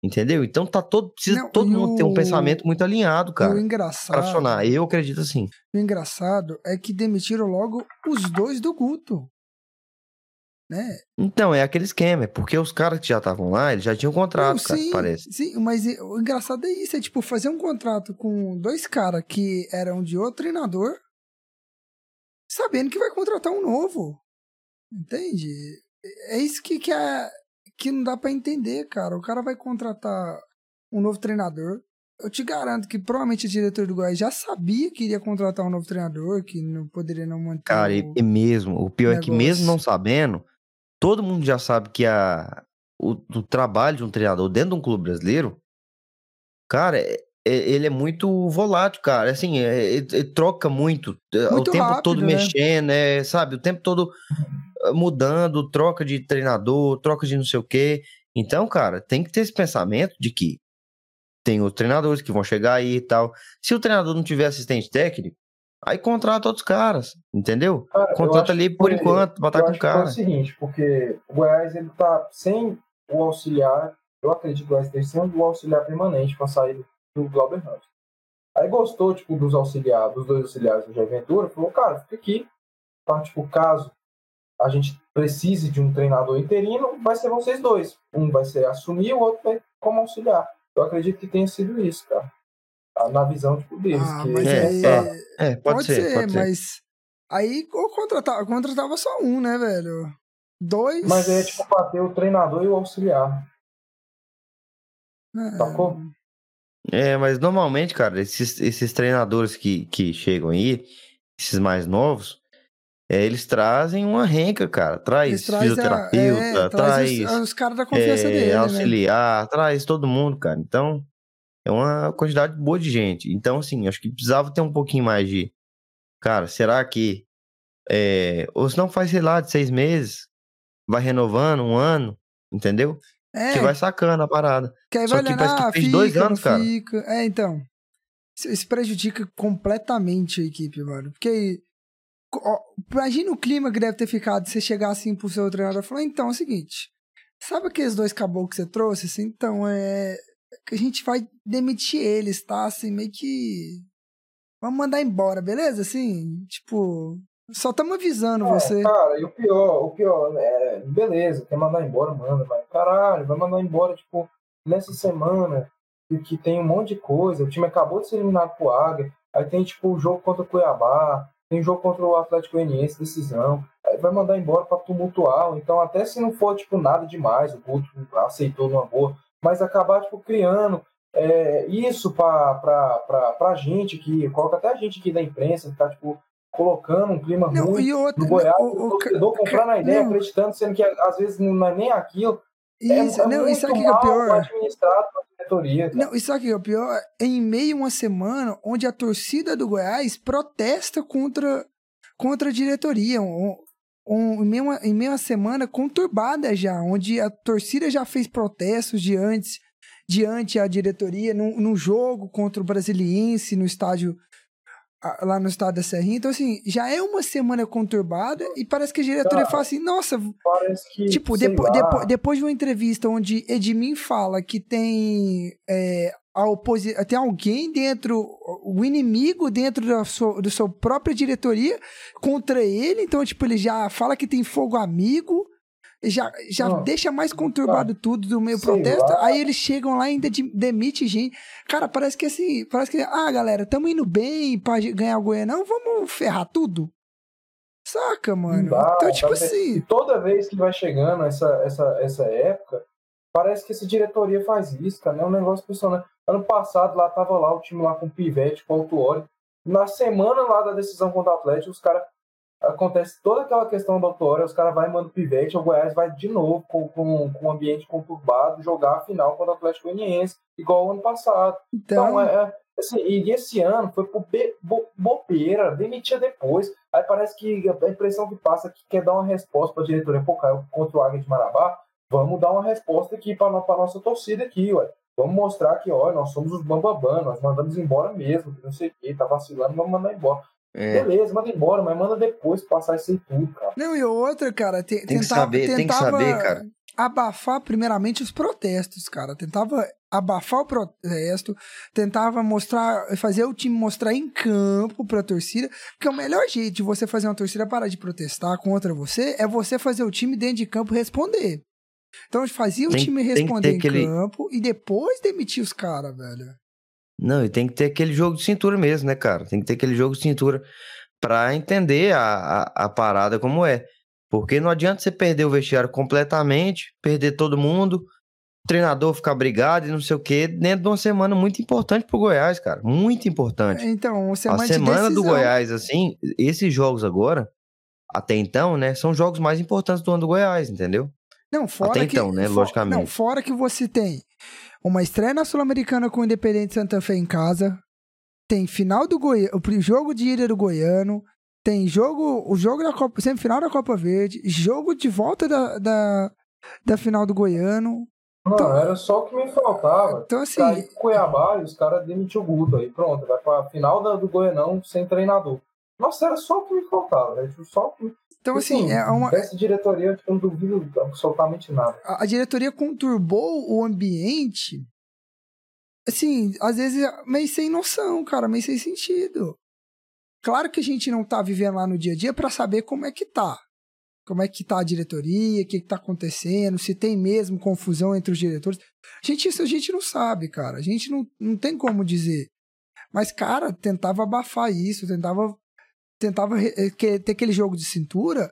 Entendeu? Então tá todo. Precisa Não, todo mundo ter um o- pensamento muito alinhado, o cara. engraçado, Pra funcionar. Eu acredito assim. o engraçado é que demitiram logo os dois do Guto. né? Então, é aquele esquema, é porque os caras que já estavam lá, eles já tinham contrato, Não, cara, sim, parece. Sim, mas o engraçado é isso, é tipo fazer um contrato com dois caras que eram de outro treinador, sabendo que vai contratar um novo. Entende? É isso que, que, é, que não dá pra entender, cara. O cara vai contratar um novo treinador. Eu te garanto que provavelmente o diretor do Goiás já sabia que iria contratar um novo treinador, que não poderia não manter. Cara, o... e mesmo, o pior é que mesmo não sabendo, todo mundo já sabe que a, o, o trabalho de um treinador dentro de um clube brasileiro, cara, é- é- ele é muito volátil, cara. Assim, é- ele, ele troca muito, é, Muito o tempo rápido, todo né? mexendo, é, sabe? O tempo todo mudando, troca de treinador, troca de não sei o quê. Então, cara, tem que ter esse pensamento de que tem os treinadores que vão chegar aí e tal. Se o treinador não tiver assistente técnico, aí contrata outros caras, entendeu? Eu Contrata ali por enquanto, pra eu estar com o que foi cara. o seguinte, porque o Goiás ele tá sem o auxiliar, eu acredito que o Goiás esteja sem o auxiliar permanente com a saída do Glauber Ramos. Aí gostou, tipo, dos auxiliares, dos dois auxiliares do Jair Ventura, falou, cara, fica aqui, tá? Tipo, caso a gente precise de um treinador interino, vai ser vocês dois. Um vai ser assumir, o outro vai como auxiliar. Eu acredito que tenha sido isso, cara. Ah, Na visão, tipo, deles. Ah, que mas É, tá. É, pode, ser, pode ser. mas. Aí eu contratava, contratava só um, né, velho? Dois. Mas é tipo bater o treinador e o auxiliar. É, sacou? É, mas normalmente, cara, esses, esses treinadores que, que chegam aí, esses mais novos, é, eles trazem uma renca, cara. Traz trazem a- fisioterapeuta, é, traz, os, os caras da confiança é, dele. Né? auxiliar, traz todo mundo, cara. Então, é uma quantidade boa de gente. Então, assim, acho que precisava ter um pouquinho mais de. Cara, será que. É, ou se não faz, sei lá, de seis meses, vai renovando um ano, entendeu? É, Que vai sacando a parada. que aí só vai que olhando, parece que fez fica, dois anos, cara. fica. É, então. Isso, isso prejudica completamente a equipe, mano. Porque. Imagina o clima que deve ter ficado se você chegar assim pro seu treinador e falar, então é o seguinte. Sabe aqueles dois caboclos que você trouxe? Assim, então, é. Que a gente vai demitir eles, tá? Assim, meio que. Vamos mandar embora, beleza? Assim, tipo. Só estamos avisando você. É, cara, e o pior, o pior, é, beleza, quer mandar embora, manda, mas caralho, vai mandar embora, tipo, nessa semana que, que tem um monte de coisa, o time acabou de ser eliminado pro Águia, aí tem, tipo, o jogo contra o Cuiabá, tem jogo contra o Atlético Goianiense, decisão, aí vai mandar embora pra tumultuar, então até se não for, tipo, nada demais, o Guto aceitou numa boa, mas acabar, tipo, criando é, isso pra, pra gente aqui, coloca até a gente aqui da imprensa, ficar, tipo, colocando um clima Não, ruim outra. no Goiás, o- o, o ca- torcedor comprando a ideia, não. acreditando, sendo que às vezes não é nem aquilo. É, Isso, é não, e sabe o que é mal pior? Não, e sabe o que é o pior? É em meio a uma semana onde a torcida do Goiás protesta contra, contra a diretoria. Um, um- em, meio a, em meio a uma semana conturbada já, onde a torcida já fez protestos diante, diante a diretoria, num, num jogo contra o Brasiliense no estádio lá no estado da Serrinha. Então, assim, já é uma semana conturbada e parece que a diretoria Cara, fala assim, nossa, que. Tipo, depo depo- depois de uma entrevista onde Edmin fala que tem é, a oposi tem alguém dentro, o inimigo dentro da sua, da sua própria diretoria contra ele, então, tipo, ele já fala que tem fogo amigo, já, já Não. deixa mais conturbado tudo do meio sei protesto, lá. aí eles chegam lá e ainda de- demite gente. Cara, parece que assim, parece que, ah, galera, tamo indo bem pra ganhar o Goianão, vamos ferrar tudo? Saca, mano? dá, então, tipo assim... Toda vez que vai chegando essa, essa, essa época, parece que essa diretoria faz isso, cara. É um negócio impressionante. Ano passado, lá tava lá o time lá com o Pivete, com o Autuori. Na semana lá da decisão contra o Atlético, os caras. Acontece toda aquela questão do Autuori, os caras vai e mandam Pivete, o Goiás vai de novo com, com, com um ambiente conturbado jogar a final contra o Atlético Goianiense, igual o ano passado. Então, Então, é, é, assim, e esse ano foi por be, bo, bobeira, demitia depois. Aí parece que a impressão que passa é que quer dar uma resposta para a diretoria, pô, caiu contra o Águia de Marabá, vamos dar uma resposta aqui para a nossa torcida aqui, ué. Vamos mostrar que, olha, nós somos os bambambam, nós mandamos embora mesmo, que não sei o que, tá vacilando, vamos mandar embora. É, Beleza, manda embora, mas manda depois passar isso aí tudo, cara. Não, e outra, cara, te, Tem que tentava, saber, tem que tentava saber, cara. abafar primeiramente os protestos, cara. Tentava abafar o protesto, tentava mostrar, fazer o time mostrar em campo pra torcida, porque o melhor jeito de você fazer uma torcida parar de protestar contra você é você fazer o time dentro de campo responder. Então fazia o Tem- time que responder em aquele- campo e depois demitir os caras, velho. Não, e tem que ter aquele jogo de cintura mesmo, né, cara? Tem que ter aquele jogo de cintura pra entender a, a, a parada como é. Porque não adianta você perder o vestiário completamente, perder todo mundo, o treinador ficar brigado e não sei o quê, dentro de uma semana muito importante pro Goiás, cara. Muito importante. Então, semana a semana do. Goiás, assim, esses jogos agora, até então, né, são jogos mais importantes do ano do Goiás, entendeu? Não, fora Até que, então, né, fo- logicamente. Não, fora que você tem uma estreia na Sul-Americana com o Independente Santa Fé em casa, tem final do Goiano, o jogo de ida do Goiano, tem jogo, o jogo da Copa, semifinal da Copa Verde, jogo de volta da, da, da final do Goiano. Não, era só o que me faltava. Então, assim, com Cuiabá e os caras demitiu o Guto aí. Pronto, vai pra final da- do Goianão sem treinador. Nossa, era só o que me faltava. Né? Tipo, Só o que... então, assim, é uma, Dessa diretoria, eu não duvido absolutamente nada. a, a diretoria conturbou o ambiente, assim, às vezes meio sem noção, cara, meio sem sentido. Claro que a gente não tá vivendo lá no dia a dia pra saber como é que tá. Como é que tá a diretoria, o que, que tá acontecendo, se tem mesmo confusão entre os diretores. Gente, isso a gente não sabe, cara. A gente não, não tem como dizer. Mas, cara, tentava abafar isso, tentava, tentava eh, ter aquele jogo de cintura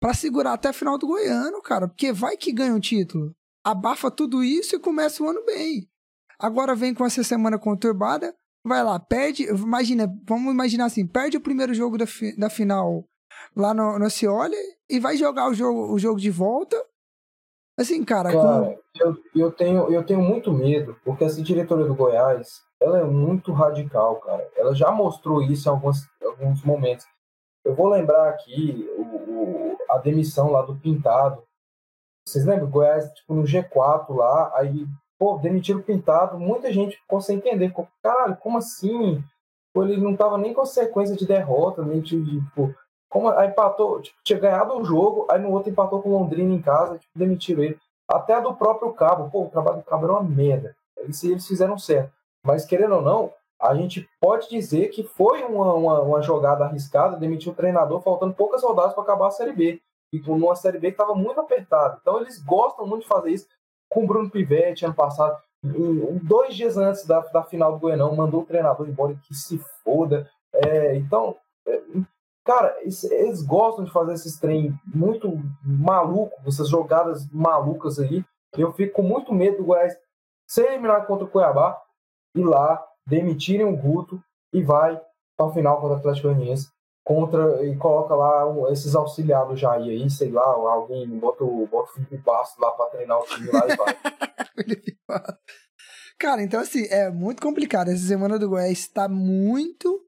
pra segurar até a final do Goiano, cara. Porque vai que ganha um título. Abafa tudo isso e começa o ano bem. Agora vem com essa semana conturbada, vai lá, perde. Imagina, vamos imaginar assim: perde o primeiro jogo da, fi- da final lá no, no Cioli e vai jogar o jogo, o jogo de volta. Assim, cara, Cara, eu, eu, tenho, eu tenho muito medo, porque essa diretoria do Goiás, ela é muito radical, cara. Ela já mostrou isso em alguns, alguns momentos. Eu vou lembrar aqui o, o- a demissão lá do Pintado. Vocês lembram? Goiás, tipo, no G4 lá, aí, pô, demitiram o Pintado, muita gente ficou sem entender. Ficou, Caralho, como assim? Pô, ele não tava nem com sequência de derrota, nem de, tipo, como, aí empatou, tipo, tinha ganhado um jogo, aí no outro empatou com o Londrina em casa, tipo, demitiram ele. Até do próprio Cabo, pô, o trabalho do Cabo era uma merda. Eles, eles fizeram certo. Mas querendo ou não, a gente pode dizer que foi uma, uma, uma jogada arriscada, demitir o treinador faltando poucas rodadas para acabar a Série B. E numa Série B que estava muito apertada. Então eles gostam muito de fazer isso. Com o Bruno Pivetti, ano passado, dois dias antes da, da final do Goianão, mandou o treinador embora que se foda. É, então, é, cara, eles, gostam de fazer esses trem muito maluco, essas jogadas malucas aí. Eu fico com muito medo do Goiás ser eliminado contra o Cuiabá, ir lá, demitirem o Guto e vai para o final contra o Atlético Goianiense contra e coloca lá esses auxiliares Jair aí, sei lá, alguém bota o, bota o Felipe Bastos lá para treinar o time lá e vai. Cara, então assim, é muito complicado. Essa semana do Goiás está muito,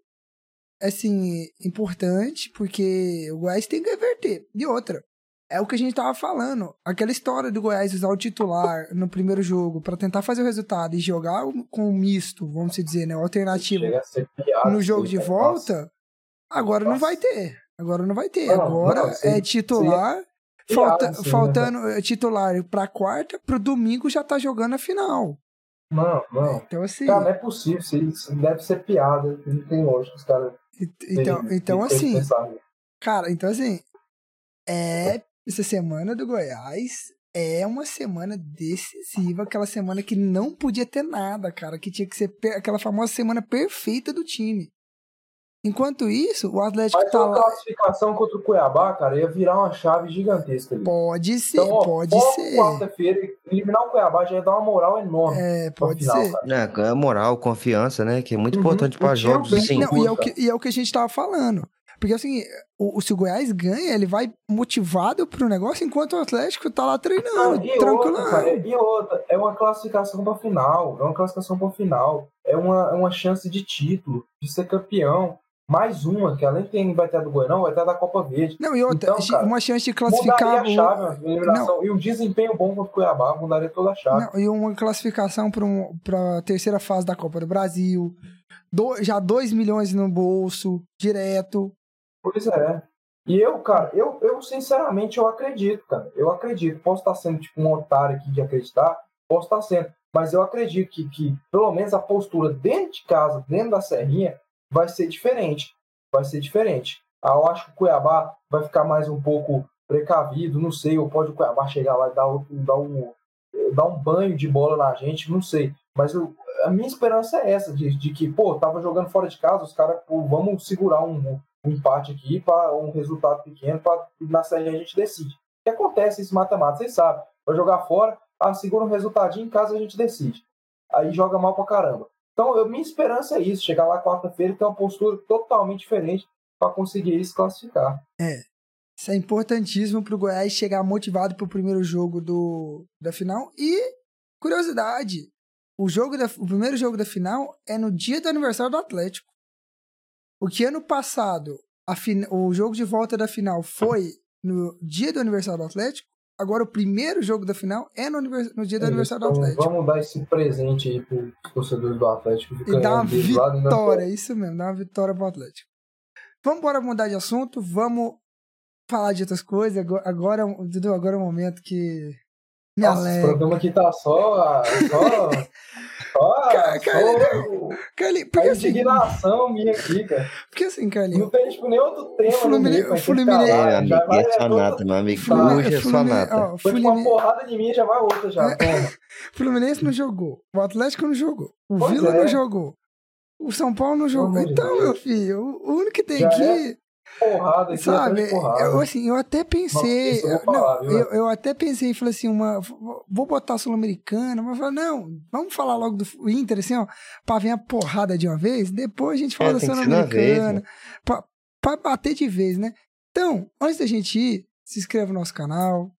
assim, importante, porque o Goiás tem que reverter. E outra, é o que a gente tava falando. Aquela história do Goiás usar o titular no primeiro jogo pra tentar fazer o resultado e jogar com o misto, vamos dizer, né? O alternativo Chega a ser piada, no jogo isso de. Nossa. volta, agora não vai ter. Agora não vai ter. Não, agora não, é titular. falta- piada, sim, né, faltando é, titular pra quarta, pro domingo já tá jogando a final. Não, não. Então, assim. Cara, não é possível, isso deve ser piada, não tem lógica, os caras. Então, então assim, cara, então assim, é essa semana do Goiás é uma semana decisiva, aquela semana que não podia ter nada, cara, que tinha que ser aquela famosa semana perfeita do time. Enquanto isso, o Atlético Mas tá uma lá. classificação contra o Cuiabá, cara, ia virar uma chave gigantesca ali. Pode ser, Então, ó, pode ser. quarta-feira, eliminar o Cuiabá já ia dar uma moral enorme. É, pode final, ser. cara. É, moral, confiança, né? Que é muito Uhum. importante para jogos bem assim. Não, e é, o que, e é o que a gente tava falando. Porque assim, o, se o Goiás ganha, ele vai motivado pro negócio enquanto o Atlético tá lá treinando, e tranquilo. outra, cara, e outra, é uma classificação pra final, é uma classificação pra final, é uma, é uma chance de título, de ser campeão. Mais uma, que além de quem vai ter a do Goianão, vai ter a da Copa Verde. Não, e outra, Então, cara, uma chance de classificar. Mudaria a chave, eliminação. E um desempenho bom contra o Cuiabá, mudaria toda a chave. Não, e uma classificação para um, a terceira fase da Copa do Brasil. Do- já 2 milhões no bolso, direto. Pois é. E eu, cara, eu, eu sinceramente eu acredito, cara. Eu acredito. Posso estar sendo tipo um otário aqui de acreditar, posso estar sendo. Mas eu acredito que, que, pelo menos, a postura dentro de casa, dentro da Serrinha, vai ser diferente. Vai ser diferente. Ah, eu acho que o Cuiabá vai ficar mais um pouco precavido, não sei, ou pode o Cuiabá chegar lá e dar, dar, um, dar um banho de bola na gente, não sei. Mas eu, a minha esperança é essa, de, de que, pô, tava jogando fora de casa, os caras, vamos segurar um, um empate aqui para um resultado pequeno, para na série a gente decide. O que acontece isso mata-mata, vocês sabem. Vai jogar fora, ah, segura um resultadinho, em casa a gente decide. Aí joga mal pra caramba. Então, eu, minha esperança é isso, chegar lá quarta-feira e ter uma postura totalmente diferente para conseguir se classificar. É. Isso é importantíssimo pro Goiás chegar motivado pro primeiro jogo do, da final. E, curiosidade, o, jogo da, o primeiro jogo da final é no dia do aniversário do Atlético. O que ano passado fin... o jogo de volta da final foi no dia do aniversário do Atlético, agora o primeiro jogo da final é no, no dia do é, aniversário então do Atlético. Vamos dar esse presente aí pro torcedor do Atlético. E dar uma vitória, isso mesmo, dar uma vitória pro Atlético. Vamos embora mudar de assunto, vamos falar de outras coisas. Agora, Dudu, agora é o momento que me Nossa, alegra. Esse programa aqui tá só. só Cara, Carlinhos, porque a assim, indignação minha aqui, cara. Porque assim, Carlinhos. Não tem tipo, nem outro tema. Fluminense. O Fluminense. É, amigo, é sua nata, meu amigo. Hoje é sua nata. Foi tipo uma porrada de mim já vai outra já. É. Fluminense não jogou. O Atlético não jogou. O pois Vila é. não jogou. O São Paulo não jogou. então, meu filho, o único que tem já aqui. Porrada aqui, Sabe, porrada. Eu, assim, eu até pensei. Nossa, eu, falar, não, eu, eu, até pensei, falei assim, uma, vou botar Sul-Americana, mas falei, não, vamos falar logo do Inter, assim, ó, pra vir a porrada de uma vez, depois a gente fala é, da Sul-Americana. Pra, pra bater de vez, né? Então, antes da gente ir, se inscreve no nosso canal,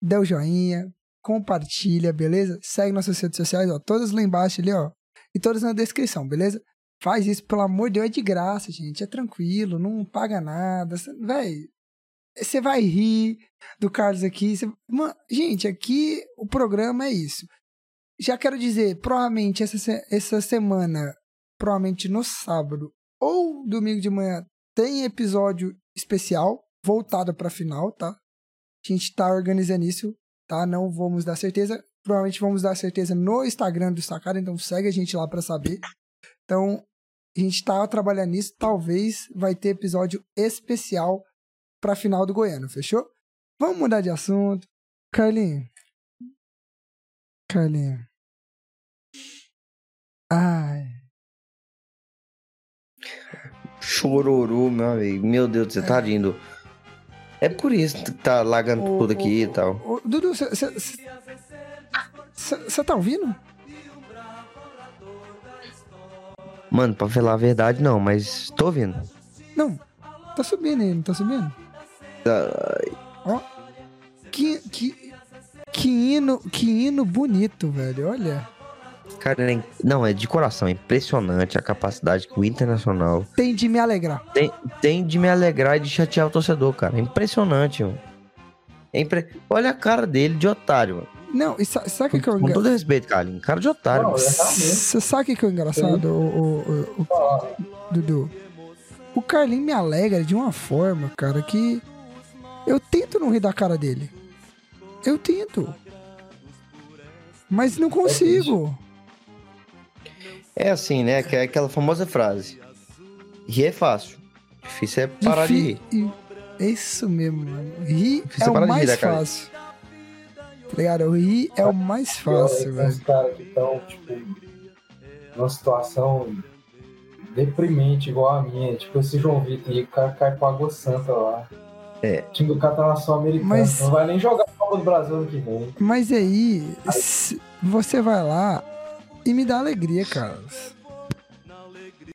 dê o joinha, compartilha, beleza? Segue nossas redes sociais, ó, todas lá embaixo ali, ó. E todas na descrição, beleza? Faz isso, pelo amor de Deus, é de graça, gente. É tranquilo, não paga nada. Véi, você vai rir do Carlos aqui. Cê... Gente, aqui o programa é isso. Já quero dizer, provavelmente essa, essa semana, provavelmente no sábado ou domingo de manhã, tem episódio especial voltado pra final, tá? A gente tá organizando isso, tá? Não vamos dar certeza. Provavelmente vamos dar certeza no Instagram do Sacada, então segue a gente lá para saber. Então, a gente tá trabalhando nisso. Talvez vai ter episódio especial pra final do Goiano, fechou? Vamos mudar de assunto. Carlinho. Carlinho. Ai. Chororô, meu amigo. Meu Deus, você tá rindo. É por isso que tá lagando tudo aqui e tal. Ô, Dudu, você tá ouvindo? Mano, pra falar a verdade, não, mas tô ouvindo. Não, tá subindo aí, não tá subindo? Ai. Ó, que, que, que hino, que hino bonito, velho, olha. Cara, não, é de coração, é impressionante a capacidade que o Internacional... Tem de me alegrar. Tem, tem de me alegrar e de chatear o torcedor, cara. É impressionante, mano. É impre... Olha a cara dele de otário, mano. Não, e sabe o que, é o engraçado? Com todo respeito, Carlinhos. Cara de otário. Você sabe o que, é o engraçado, o, o, o, o, Dudu? O Carlinhos me alegra de uma forma, cara, que eu tento não rir da cara dele. Eu tento. Mas não consigo. É assim, né? Que é aquela famosa frase. Rir é fácil. Difícil é parar Difí de rir. É isso mesmo, mano. Rir é, é o mais rir, fácil. Tá ligado? O rir é o mais fácil, velho. Os caras que estão, tipo, numa situação deprimente igual a minha. Tipo, esse João Vitor aí, o cara cai com água santa lá. É. O time do cara tá na Sul-Americana. Mas... Não vai nem jogar a Copa do Brasil ano que vem. Mas aí, aí, você vai lá e me dá alegria, Carlos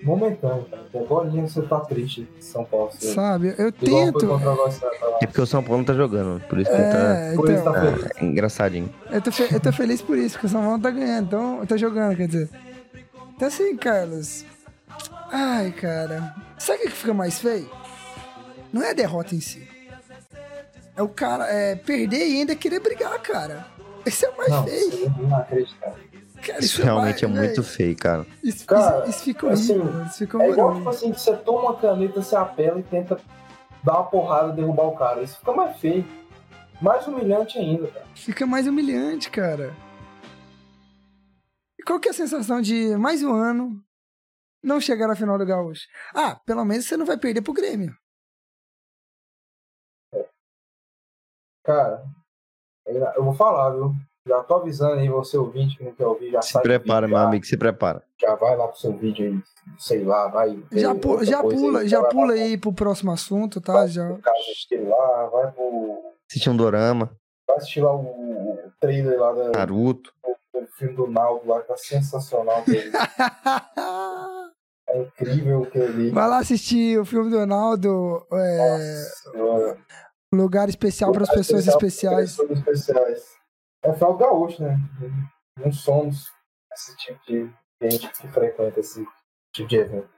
momentâneo, cara. agora você tá triste São Paulo. Você... Sabe, eu tento. É porque o São Paulo não tá jogando, por isso que é, tá... Então... Isso tá feliz. É, engraçadinho. Eu tô, fe... eu tô feliz por isso, porque o São Paulo tá ganhando, então tá jogando, quer dizer. Então assim, Carlos. Ai, cara. Sabe o que fica mais feio? Não é a derrota em si. É o cara é, perder e ainda querer brigar, cara. Esse é o mais não, feio. Não acredito, Cara, isso, isso realmente vai, é muito feio, cara. Isso, cara, isso, isso fica horrível. Assim, isso fica é igual, tipo assim, você toma uma caneta, você apela e tenta dar uma porrada, derrubar o cara. Isso fica mais feio. Mais humilhante ainda, cara. Fica mais humilhante, cara. qual que é a sensação de mais um ano não chegar na final do Gaúcho? Ah, pelo menos você não vai perder pro Grêmio. Cara, eu vou falar, viu? Já tô avisando aí você ouvinte que não quer ouvir, já Se prepara, vídeo, meu já, amigo, se prepara. já vai lá pro seu vídeo aí, sei lá, vai. Já, pu- já pula, aí, já vai pula lá aí pro próximo assunto, tá? pro Já. caso dele lá, vai pro. Assistir um dorama, Vai assistir lá o, o trailer lá da- Naruto. do filme do Naldo lá, que tá sensacional. É incrível aquele ali. Vai lá assistir o filme do Ronaldo, é. Lugar Especial para as Pessoas Especiais. Pessoas especiais. É do gaúcho, né? Não somos esse tipo de gente que frequenta esse tipo de evento.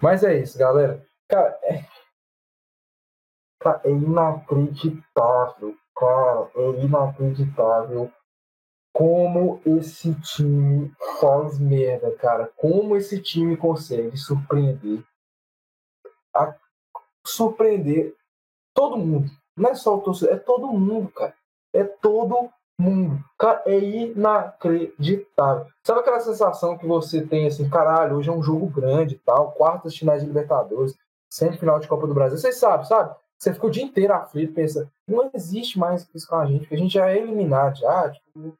Mas é isso, galera. Cara, é, é inacreditável. Cara, é inacreditável como esse time faz merda, cara. Como esse time consegue surpreender. A- surpreender todo mundo. Não é só o torcedor, é todo mundo, cara. É todo mundo. É inacreditável. Sabe aquela sensação que você tem assim, caralho, hoje é um jogo grande e tal, quartas finais de Libertadores, semifinal de Copa do Brasil. Vocês sabem, sabe? Você fica o dia inteiro aflito, pensa, não existe mais isso com a gente, porque a gente já é eliminado já, tipo,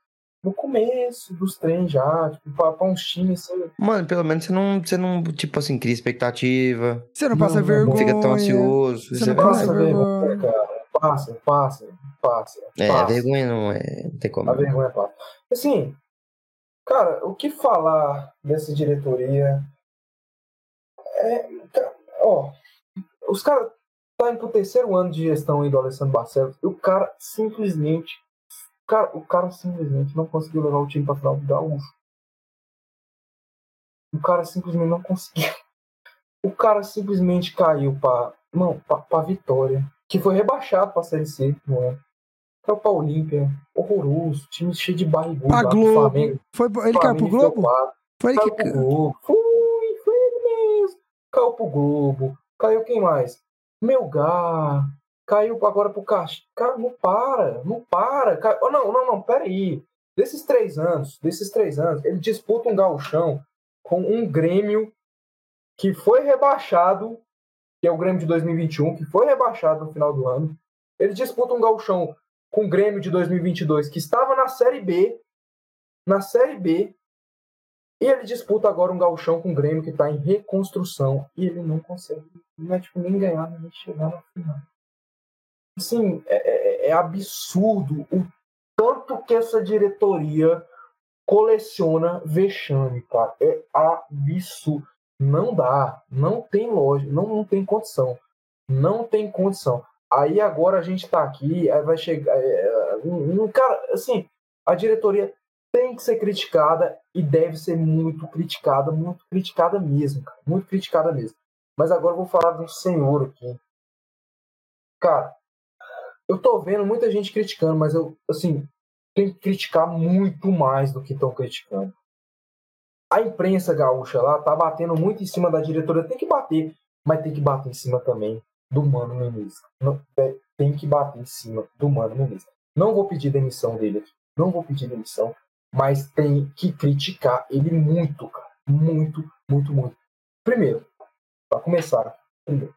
no começo dos treinos já, tipo, pra, pra uns times assim, Mano, pelo menos você não, você não, tipo assim, cria expectativa. Você não passa Não, vergonha. Não fica tão ansioso. Você Você não passa passa vergonha. vergonha, cara. Passa, passa, passa. É, passa. vergonha não é. Não tem como. A vergonha passa. Assim, cara, o que falar dessa diretoria? É, ó, os caras tá indo pro terceiro ano de gestão aí do Alessandro Barcelos e o cara simplesmente, cara, o cara simplesmente não conseguiu levar o time pra final do Gaúcho. O cara simplesmente não conseguiu. O cara simplesmente caiu pra, não, pra, pra Vitória, que foi rebaixado pra Série C no ano. Caiu pra Olímpia, horroroso, time cheio de barrigudo Pra Globo. Flamengo. Foi, ele caiu pro Globo? Foi ele Caiu que. pro Globo. Foi, foi ele mesmo. Caiu pro Globo. Caiu quem mais? Melgar. Caiu agora pro Caixa. Cara, não para. Não para. Cai- Oh, não, não, não, pera aí. Desses três anos, desses três anos, ele disputa um gauchão com um Grêmio que foi rebaixado, que é o Grêmio de 2021, que foi rebaixado no final do ano. Ele disputa um gauchão com o Grêmio de 2022, que estava na Série B, na Série B, e ele disputa agora um gauchão com o Grêmio que está em reconstrução e ele não consegue não é, tipo, nem ganhar, nem chegar na final. Assim, é, é- é absurdo o tanto que essa diretoria coleciona vexame, cara. É absurdo. Não dá, não tem lógica, não, não tem condição. Não tem condição. Aí agora a gente tá aqui, aí vai chegar. é, um, um cara, assim, a diretoria tem que ser criticada e deve ser muito criticada, muito criticada mesmo, cara, muito criticada mesmo. Mas agora eu vou falar de um senhor aqui. Cara, eu tô vendo muita gente criticando, mas eu, assim, tem que criticar muito mais do que estão criticando. A imprensa gaúcha lá tá batendo muito em cima da diretoria, tem que bater, mas tem que bater em cima também do Mano Menezes. Não, é, tem que bater em cima do Mano Menezes. Não vou pedir demissão dele aqui, não vou pedir demissão, mas tem que criticar ele muito, cara. Muito, muito, muito. Primeiro, para começar, primeiro,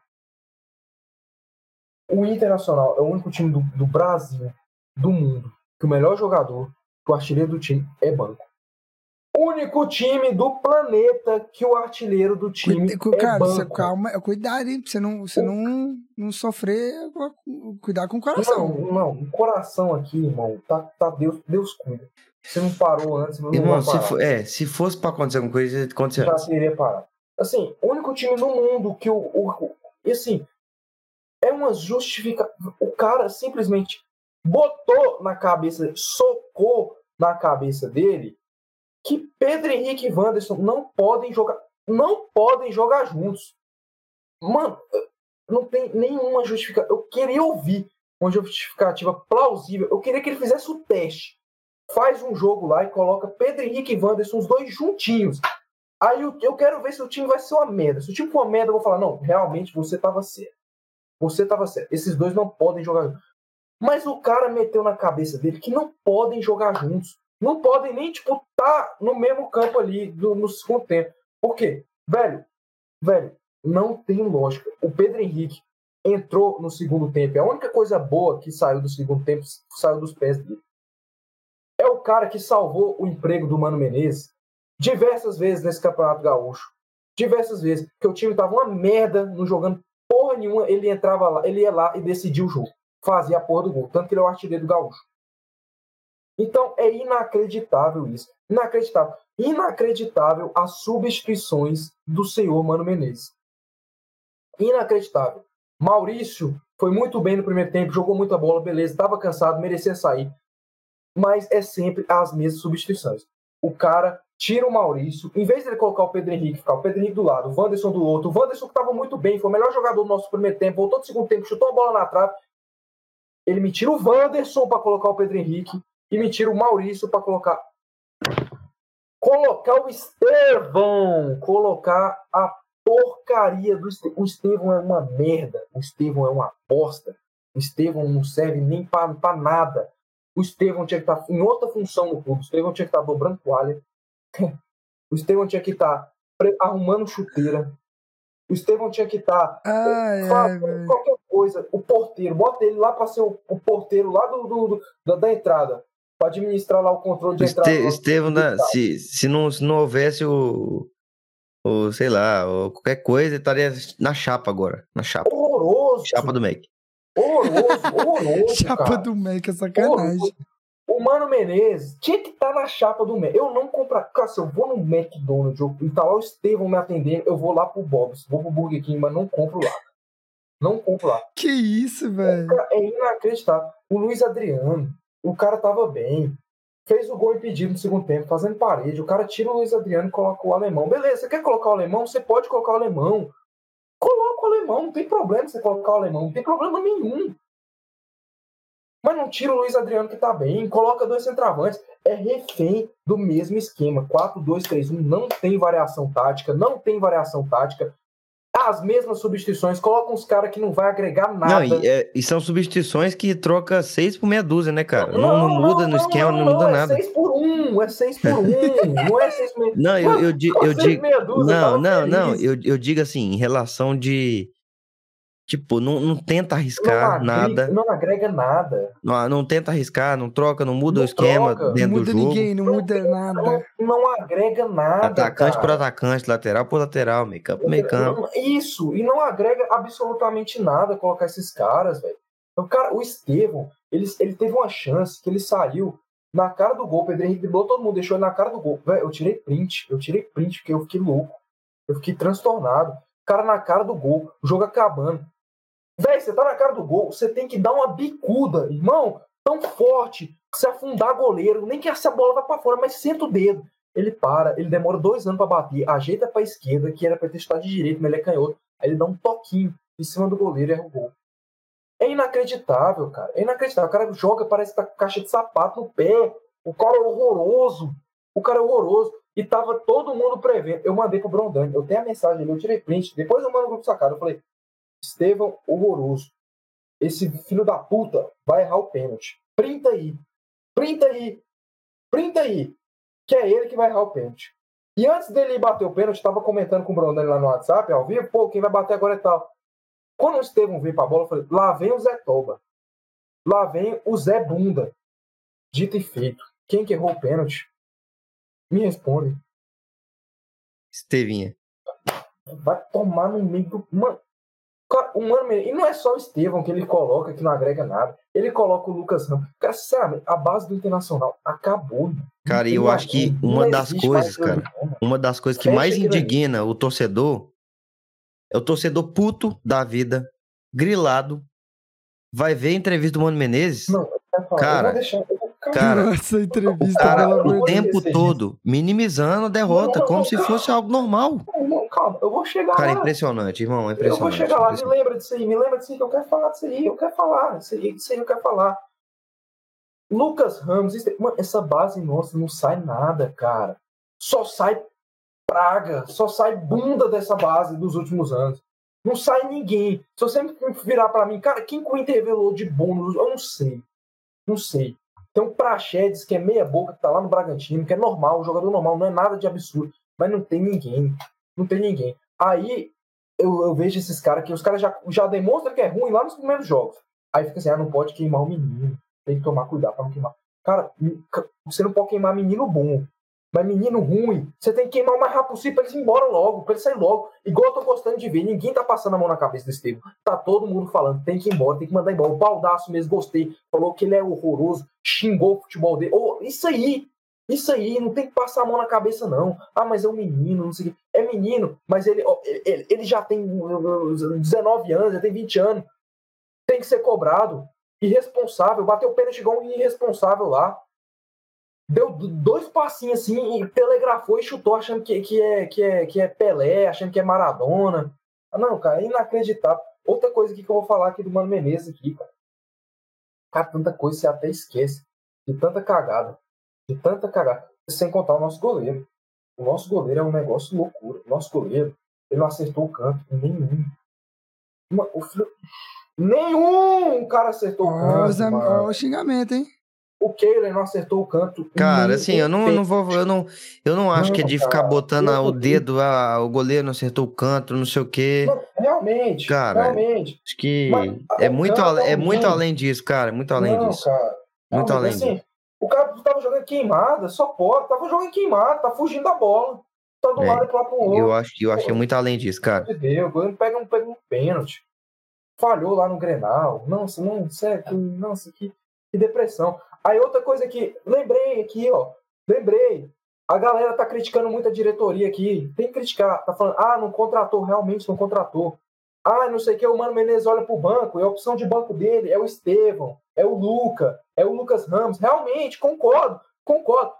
o Internacional é o único time do, do Brasil, do mundo, que o melhor jogador, o artilheiro do time é banco. O único time do planeta que o artilheiro do time Cuida- é cara, você, banco. calma, cuidado, hein? Pra você não, você não, não sofrer. Cuidar com o coração. Não, não, o coração aqui, irmão, tá, tá Deus, Deus cuida. Você não parou antes, não Irmão, se, for, é, se fosse pra acontecer alguma coisa, aconteceu já teria parado. Assim, o único time no mundo que o. o, o- e assim, é uma justificação. O cara simplesmente botou na cabeça, socou na cabeça dele que Pedro Henrique e Wanderson não podem jogar. Não podem jogar juntos. Mano, não tem nenhuma justificativa. Eu queria ouvir uma justificativa plausível. Eu queria que ele fizesse o teste. Faz um jogo lá e coloca Pedro Henrique e Wanderson, os dois juntinhos. Aí eu, eu quero ver se o time vai ser uma merda. Se o time for uma merda, eu vou falar, não, realmente você tava certo. Você tava certo. Esses dois não podem jogar juntos. Mas o cara meteu na cabeça dele que não podem jogar juntos. Não podem nem, tipo, tá no mesmo campo ali do, no segundo tempo. Por quê? Velho, velho, não tem lógica. O Pedro Henrique entrou no segundo tempo. A única coisa boa que saiu do segundo tempo saiu dos pés dele. É o cara que salvou o emprego do Mano Menezes diversas vezes nesse Campeonato Gaúcho. Diversas vezes. Que o time tava uma merda, não jogando porra nenhuma. Ele entrava lá, ele ia lá e decidia o jogo. Fazia a porra do gol. Tanto que ele é o artilheiro do Gaúcho. Então é inacreditável isso. Inacreditável. Inacreditável as substituições do senhor Mano Menezes. Inacreditável. Maurício foi muito bem no primeiro tempo, jogou muita bola, beleza, estava cansado, merecia sair. Mas é sempre as mesmas substituições. O cara tira o Maurício, em vez de ele colocar o Pedro Henrique, ficar o Pedro Henrique do lado, o Wanderson do outro, o Wanderson que estava muito bem, foi o melhor jogador do nosso primeiro tempo, voltou do segundo tempo, chutou a bola na trave. Ele me tira o Wanderson para colocar o Pedro Henrique e me tira o Maurício para colocar. Colocar o Estevão! Colocar a porcaria do Estevão. O Estevão é uma merda. O Estevão é uma bosta. O Estevão não serve nem para nada. O Estevão tinha que estar tá em outra função no clube. O Estevão tinha que estar tá dobrando toalha. O Estevão tinha que estar tá arrumando chuteira. O Estevão tinha que estar ai, ai, qualquer coisa. O porteiro, bota ele lá para ser o, porteiro lá do, do, do da, entrada para administrar lá o controle de entrada. Este, Estevão, né, se, se, não, se não houvesse o, o sei lá, o, qualquer coisa, ele estaria na chapa agora. Na chapa. Horroroso. Chapa do Mac. Horroroso, horroroso. chapa cara. do Mac é sacanagem. Horroroso. O Mano Menezes tinha que estar tá na chapa do Mac. Eu não comprar. Cara, se eu vou no McDonald's e tá lá o Estevão me atendendo, eu vou lá pro Bob's, vou pro Burger King, mas não compro lá. Não compro lá. Que isso, velho? É inacreditável. O Luiz Adriano, o cara tava bem. Fez o gol impedido no segundo tempo, fazendo parede. O cara tira o Luiz Adriano e coloca o alemão. Beleza, você quer colocar o alemão? Você pode colocar o alemão. Coloca o alemão, não tem problema você colocar o alemão, não tem problema nenhum. Mas não tira o Luiz Adriano que tá bem, coloca dois centravantes. É refém do mesmo esquema. 4-2-3-1, não tem variação tática, não tem variação tática as mesmas substituições, coloca uns caras que não vai agregar nada. Não, e, é, e, são substituições que troca seis por meia dúzia, né, cara? Não, não, não muda no esquema, não, muda é nada. É seis por um, é seis por um, não é seis por Não, eu, eu, eu, eu digo. Não, não, não, eu, eu digo assim, em relação de Tipo, não, não tenta arriscar não agrega, nada. Não agrega nada. Não, não tenta arriscar, não troca, não muda não o esquema troca, dentro não muda do jogo. ninguém, não, muda nada. Não, não agrega nada. Atacante cara. por atacante, lateral por lateral, meio campo por meio campo. Isso, e não agrega absolutamente nada colocar esses caras, velho. O cara, o Estevão, ele, ele teve uma chance que ele saiu na cara do gol, o Pedro Henrique driblou todo mundo, deixou ele na cara do gol. Véio, eu tirei print, eu tirei print, porque eu fiquei louco. Eu fiquei transtornado. O cara na cara do gol, o jogo acabando. Véi, você tá na cara do gol, você tem que dar uma bicuda, irmão, tão forte, se afundar goleiro, nem que essa bola vá para fora, mas senta o dedo. Ele para, ele demora dois anos para bater, ajeita pra esquerda, que era pra ter chutado de direito, mas ele é canhoto. Aí ele dá um toquinho em cima do goleiro e erra o gol. É inacreditável, cara. É inacreditável. O cara joga, parece tá caixa de sapato no pé. O cara é horroroso. O cara é horroroso. E tava todo mundo prevendo. Eu mandei pro Brondani. Eu tenho a mensagem ali, eu tirei print. Depois eu mando no grupo sacado. Eu falei, Estevão, horroroso. Esse filho da puta vai errar o pênalti. Printa aí. Printa aí. Printa aí. Que é ele que vai errar o pênalti. E antes dele bater o pênalti, estava comentando com o Brondani lá no WhatsApp, ao vivo, pô, quem vai bater agora é tal. Quando o Estevão veio pra bola, eu falei, lá vem o Zé Toba. Lá vem o Zé Bunda. Dito e feito. Quem que errou o pênalti? Me responde. Estevinha. Vai tomar no meio do. Mano, o Mano e não é só o Estevão que ele coloca que não agrega nada. Ele coloca o Lucas Ramos. Cara, sinceramente, a base do Internacional acabou. Né? Cara, eu acho que uma das coisas, cara, uma das coisas que mais indigna o torcedor é o torcedor puto da vida, grilado, vai ver a entrevista do Mano Menezes. Não, cara, deixar, cara, essa entrevista, cara, o tempo todo minimizando a derrota, não, como não, se fosse algo normal. Calma, eu vou chegar cara, lá. Cara, impressionante, irmão, impressionante. Eu vou chegar lá, me lembra disso aí, me lembra disso aí, que eu quero falar disso aí, eu quero falar, disso aí, disso aí eu quero falar. Lucas Ramos, mano, essa base nossa não sai nada, cara. Só sai praga, só sai bunda dessa base dos últimos anos. Não sai ninguém. Se você virar para mim, cara, quem que o Inter revelou de bônus? Eu não sei. Não sei. Tem um Praxedes, que é meia boca, que tá lá no Bragantino, que é normal, um jogador normal, não é nada de absurdo. Mas não tem ninguém. Não tem ninguém. Aí eu, eu vejo esses caras que os caras já, já demonstram que é ruim lá nos primeiros jogos. Aí fica assim, ah, não pode queimar o menino. Tem que tomar cuidado pra não queimar. Cara, você não pode queimar menino bom. Mas menino ruim, você tem que queimar o mais rápido possível pra eles ir embora logo, pra eles sair logo. Igual eu tô gostando de ver, ninguém tá passando a mão na cabeça desse tempo. Tá todo mundo falando, tem que ir embora, tem que mandar embora. O Baldaço mesmo, gostei. Falou que ele é horroroso, xingou o futebol dele. Oh, isso aí, isso aí, não tem que passar a mão na cabeça, não. Ah, mas é um menino, não sei o quê. É menino, mas ele, ele, ele já tem 19 anos, já tem 20 anos. Tem que ser cobrado. Irresponsável, bateu o pênalti igual um irresponsável lá deu dois passinhos assim e telegrafou e chutou achando que, que, é, que, é, que é Pelé, achando que é Maradona. Não, cara, é inacreditável. Outra coisa aqui que eu vou falar aqui do Mano Menezes aqui, cara. Cara, tanta coisa você até esquece. De tanta cagada. De tanta cagada. Sem contar o nosso goleiro. O nosso goleiro é um negócio loucura. O nosso goleiro, ele não acertou o canto nenhum. Uma, o filho... Nenhum cara acertou o canto. Olha o xingamento, hein? O Kehler não acertou o canto. Cara, assim, eu não, eu não vou. Eu não, eu não acho não, que é de cara, ficar botando o dedo, ah, o goleiro não acertou o canto, não sei o quê. Não, realmente. Cara, realmente. Acho que Mas, é, muito, é muito além disso, cara. Muito além não, disso. Cara, muito além assim, disso. O cara tava jogando queimada, só pode. Tava jogando queimada, tá fugindo da bola. Tá do é, lado e lá pro outro. Eu acho, eu é muito além disso, cara. Deus, o pega um, pega um pênalti. Falhou lá no Grenal. Nossa, não, sério, nossa, que, que depressão. Aí outra coisa que lembrei aqui, ó, lembrei. A galera tá criticando muito a diretoria aqui. Tem que criticar. Tá falando, ah, não contratou, realmente não contratou. Ah, não sei o que, o Mano Menezes olha pro banco, e a opção de banco dele é o Estevão, é o Luca, é o Lucas Ramos. Realmente, concordo, concordo.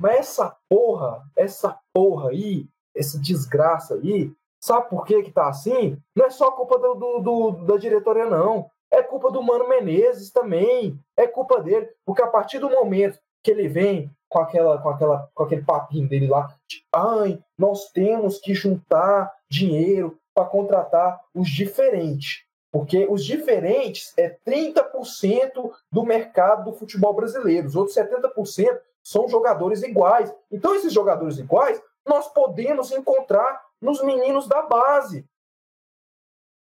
Mas essa porra, essa porra aí, essa desgraça aí, sabe por que que tá assim? Não é só culpa do, do, do da diretoria, não. É culpa do Mano Menezes também. É culpa dele. Porque a partir do momento que ele vem com, aquela, com, aquela, com aquele papinho dele lá, de, ai, nós temos que juntar dinheiro para contratar os diferentes. Porque os diferentes é 30% do mercado do futebol brasileiro. Os outros 70% são jogadores iguais. Então, esses jogadores iguais nós podemos encontrar nos meninos da base.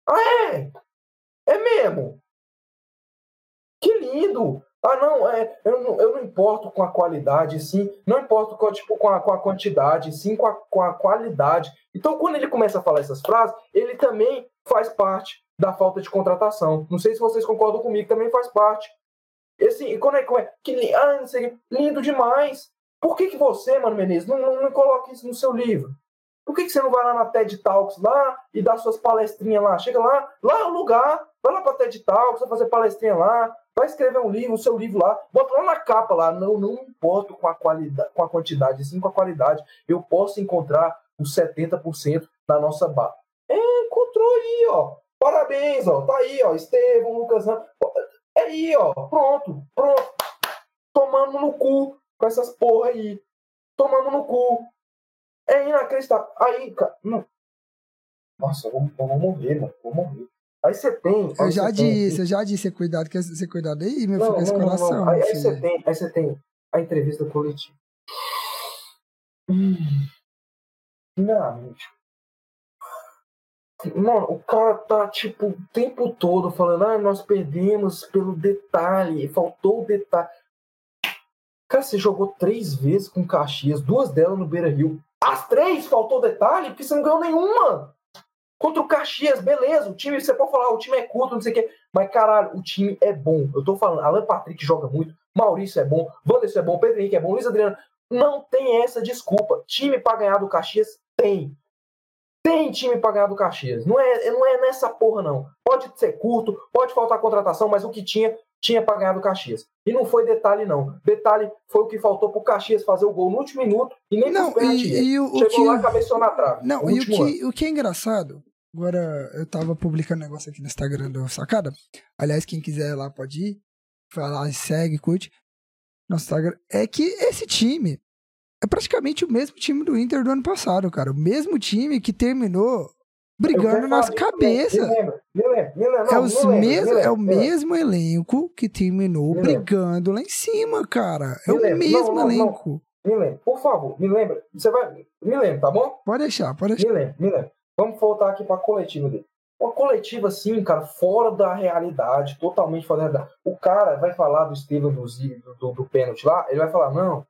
Ah, é? É mesmo. Que lindo. Ah, não, é, eu, não, eu não importo com a qualidade, sim. Não importo com, tipo, com, a, com a quantidade, sim com a, com a qualidade. Então, quando ele começa a falar essas frases, ele também faz parte da falta de contratação. Não sei se vocês concordam comigo, também faz parte. E quando é, como é que ah, não sei, lindo demais. Por que, que você, Mano Menezes, não, não, não coloca isso no seu livro? Por que, que você não vai lá na TED Talks lá e dá suas palestrinhas lá? Chega lá, lá é o lugar, vai lá pra TED Talks, vai fazer palestrinha lá, vai escrever um livro, o seu livro lá, bota lá na capa lá. Não, não importo com a qualidade, com a quantidade, sim com a qualidade. Eu posso encontrar os 70% da nossa barra. É, encontrou aí, ó. Parabéns, ó. Tá aí, ó. Estevão, Lucas. É aí, ó. Pronto, pronto. Tomando no cu com essas porra aí. Tomando no cu. É inacreditável. Aí, cara. Não. Nossa, eu vou, eu vou morrer, mano. Vou morrer. Aí você tem. Eu já disse, tem... eu já disse, cuidado, quer ser cuidado aí, meu não, filho, não, coração. Não, aí, aí, você tem, aí você tem a entrevista coletiva. Hum. Primeiramente. Mano, o cara tá, tipo, o tempo todo falando, ah, nós perdemos pelo detalhe, faltou o detalhe. Cara, você jogou três vezes com Caxias, duas delas no Beira Rio. As três faltou detalhe, porque você não ganhou nenhuma. Contra o Caxias, beleza, o time, você pode falar, o time é curto, não sei o quê. Mas, caralho, o time é bom. Eu tô falando, Alan Patrick joga muito, Maurício é bom, Wanderson é bom, Pedro Henrique é bom, Luiz Adriano. Não tem essa desculpa. Time pra ganhar do Caxias, tem. Tem time pra ganhar do Caxias. Não é, não é nessa porra, não. Pode ser curto, pode faltar contratação, mas o que tinha, tinha para ganhar do Caxias. E não foi detalhe, não. Detalhe foi o que faltou pro Caxias fazer o gol no último minuto e nem não, e, e o, Chegou o que... lá, cabeçou na trave. Não, e o que, o que é engraçado, agora eu tava publicando um negócio aqui no Instagram do Sacada. Aliás, quem quiser lá pode ir. Vai lá, segue, curte. Nosso Instagram. É que esse time é praticamente o mesmo time do Inter do ano passado, cara. O mesmo time que terminou brigando quero na nossa falar disso cabeça. também. Me lembra, me lembra, me lembra. É, os mes- me lembra, é o mesmo elenco que terminou brigando lá em cima, cara. É Me o mesmo Não, não, não. elenco. Me lembra, por favor, me lembra. Você vai. Me lembra, tá bom? Pode deixar, pode deixar. Me lembra, me lembra. Vamos voltar aqui pra coletiva dele. Uma coletiva assim, cara, fora da realidade, totalmente fora da realidade. O cara vai falar do Estevam do, do, do pênalti lá, ele vai falar, não,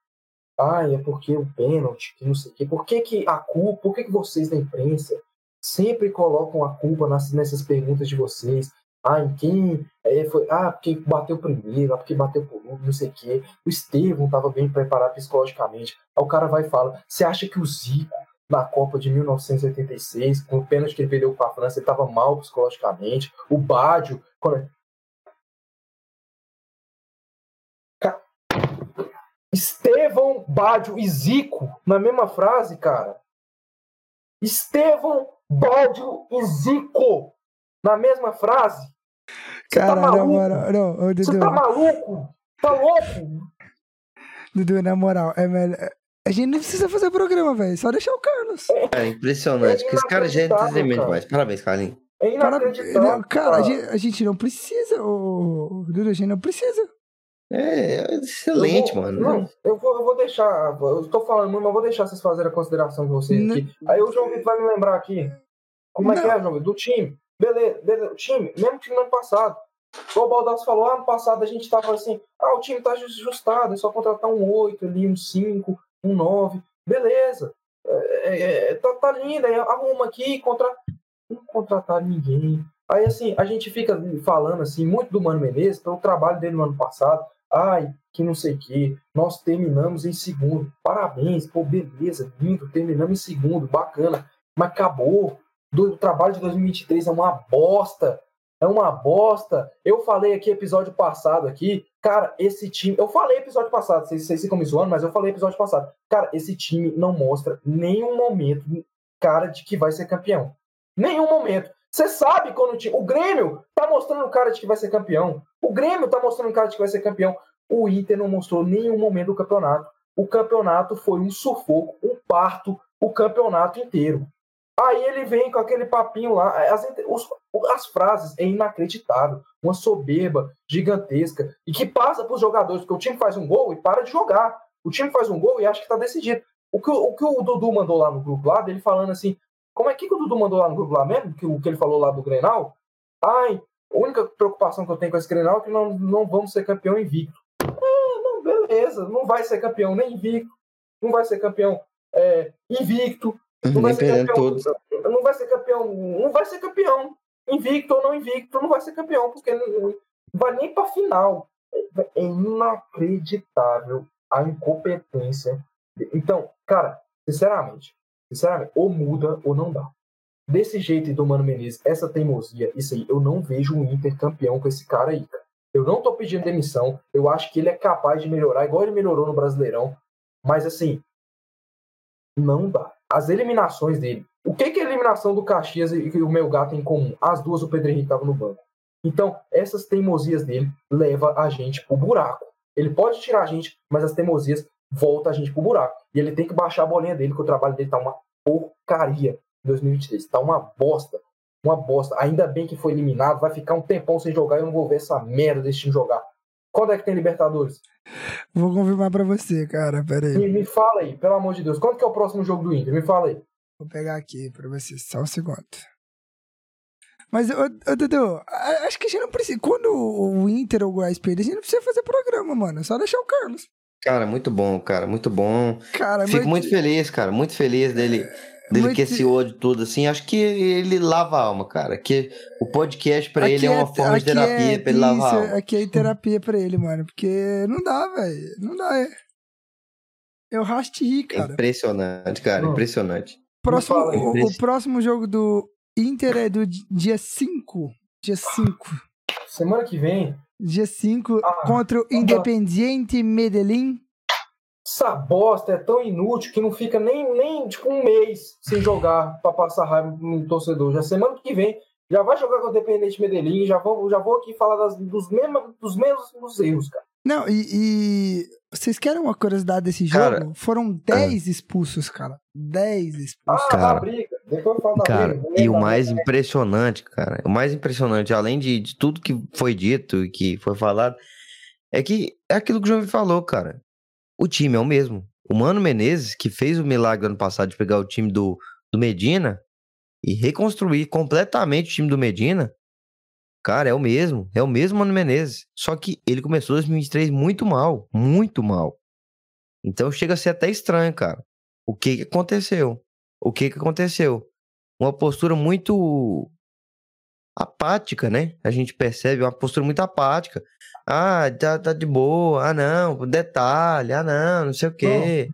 ai, é porque o pênalti, que não sei o quê. Por que, que a culpa, por que, que vocês da imprensa sempre colocam a culpa nas, nessas perguntas de vocês? Ah, em quem é, foi? Ah, porque bateu primeiro, ah, porque bateu por último, não sei o quê. O Estevam estava bem preparado psicologicamente. Aí o cara vai e fala: Você acha que o Zico, na Copa de 1986, com o pênalti que ele perdeu com a França, ele estava mal psicologicamente? O Bádio, quando... Estevão, Bádio e Zico na mesma frase, cara. Estevão, Bádio e Zico na mesma frase. Você tá Cara, na maluco? moral, não, ô, Você Dudu, tá maluco? Tá louco? Dudu, na moral, é melhor. A gente não precisa fazer programa, velho. Só deixar o Carlos. É impressionante. É que esse cara já é cara. demais. Parabéns, Carlinhos. É Para... não, cara, a gente, a gente não precisa, ô, Dudu, a gente não precisa. É, é excelente, Eu vou- mano. Não, eu vou, eu vou deixar. Eu tô falando muito, mas vou deixar vocês fazerem a consideração de vocês Não. aqui. Aí o João Vitor vai me lembrar aqui. Como é que Não. é, João Vitor? Do time. Beleza, beleza. O time, mesmo time do ano passado. O Baldassi falou, ah, ano passado a gente tava assim, ah, o time tá ajustado, é só contratar um 8 ali, um 5, um 9. Beleza. É, é, é, tá, tá lindo, aí arruma aqui, contra... não contratar ninguém. Aí assim, a gente fica falando assim, muito do Mano Menezes, pelo trabalho dele no ano passado. Ai, que não sei o que. Nós terminamos em segundo. Parabéns, pô, beleza, lindo, terminamos em segundo, bacana. Mas acabou. Do, o trabalho de 2023 é uma bosta. É uma bosta. Eu falei aqui episódio passado aqui, cara, esse time. Eu falei episódio passado, vocês, vocês ficam me zoando, mas eu falei episódio passado. Cara, esse time não mostra nenhum momento cara de que vai ser campeão. Nenhum momento. Você sabe quando o time. O Grêmio tá mostrando cara de que vai ser campeão. O Grêmio tá mostrando cara de que vai ser campeão. O Inter não mostrou nenhum momento do campeonato. O campeonato foi um sufoco, um parto, o campeonato inteiro. Aí ele vem com aquele papinho lá. As, os- as frases é inacreditável. Uma soberba gigantesca. E que passa para os jogadores, porque o time faz um gol e para de jogar. O time faz um gol e acha que está decidido. O que, o o que o Dudu mandou lá no grupo lá, dele falando assim. Como é que, o Dudu mandou lá no grupo lá mesmo? Que, o que ele falou lá do Grenal? Ai, a única preocupação que eu tenho com esse Grenal é que não, não vamos ser campeão invicto. Ah, não, beleza. Não vai ser campeão nem invicto. Não vai ser campeão é, invicto. Não vai ser perdendo campeão. Não vai ser campeão. Não vai ser campeão. Invicto ou não invicto, não vai ser campeão, porque não, não vai nem pra final. É inacreditável a incompetência. Então, cara, sinceramente, sinceramente, ou muda ou não dá. Desse jeito do Mano Menezes, essa teimosia, isso aí, eu não vejo um Inter campeão com esse cara aí, cara. Eu não tô pedindo demissão, eu acho que ele é capaz de melhorar, igual ele melhorou no Brasileirão, mas assim, não dá. As eliminações dele. O que, que é a eliminação do Caxias e e o meu gato tem em comum? As duas o Pedro Henrique tava no banco. Então, essas teimosias dele leva a gente pro buraco. Ele pode tirar a gente, mas as teimosias voltam a gente pro buraco. E ele tem que baixar a bolinha dele, que o trabalho dele tá uma porcaria em 2023. Tá uma bosta. Uma bosta. Ainda bem que foi eliminado. Vai ficar um tempão sem jogar e eu não vou ver essa merda desse time jogar. Quando é que tem Libertadores? Vou confirmar pra você, cara. Pera aí. Me, me fala aí, pelo amor de Deus. Quando que é o próximo jogo do Inter? Me fala aí. Vou pegar aqui pra você, só um segundo. Mas, ô, ô, Dudu, acho que a gente não precisa. Quando o Inter ou o Goiás perder, a gente não precisa fazer programa, mano. É só deixar o Carlos. Cara, muito bom, cara, muito bom. Cara, Fico mas- muito feliz, cara, muito feliz dele, dele muito- que esse ódio todo, assim. Acho que ele lava a alma, cara. Que o podcast pra ele é Aqui uma forma de aqui terapia é- pra ele lavar a alma. Aqui é terapia pra ele, mano. Porque não dá, velho. Não dá, é. Eu racho de rir, cara. Impressionante, cara, impressionante. Próximo, o, o próximo jogo do Inter é do di- dia 5. Dia 5. Semana que vem, Dia 5 Ah, contra o Independiente Medellín. essa bosta é tão inútil que não fica nem, nem tipo um mês sem jogar pra passar raiva no torcedor. Já semana que vem já vai jogar com o Independente Medellín já vou, já vou aqui falar das- dos, mesmos, dos mesmos erros, cara. Não, e, e vocês querem uma curiosidade desse jogo? Cara, Foram 10 expulsos, cara. 10 expulsos. Ah, Cara. a briga. Depois Cara, e o mais impressionante, cara, o mais impressionante, além de, de tudo que foi dito e que foi falado, é que é aquilo que o João falou, cara. O time é o mesmo. O Mano Menezes, que fez o milagre ano passado de pegar o time do, do Medina e reconstruir completamente o time do Medina, cara, é o mesmo. É o mesmo Mano Menezes. Só que ele começou 2023 muito mal, muito mal. Então chega a ser até estranho, cara. O que que aconteceu? O que que aconteceu? Uma postura muito apática, né? A gente percebe uma postura muito apática. Ah, tá, tá de boa. Ah, não, detalhe. Ah, não, não sei o quê.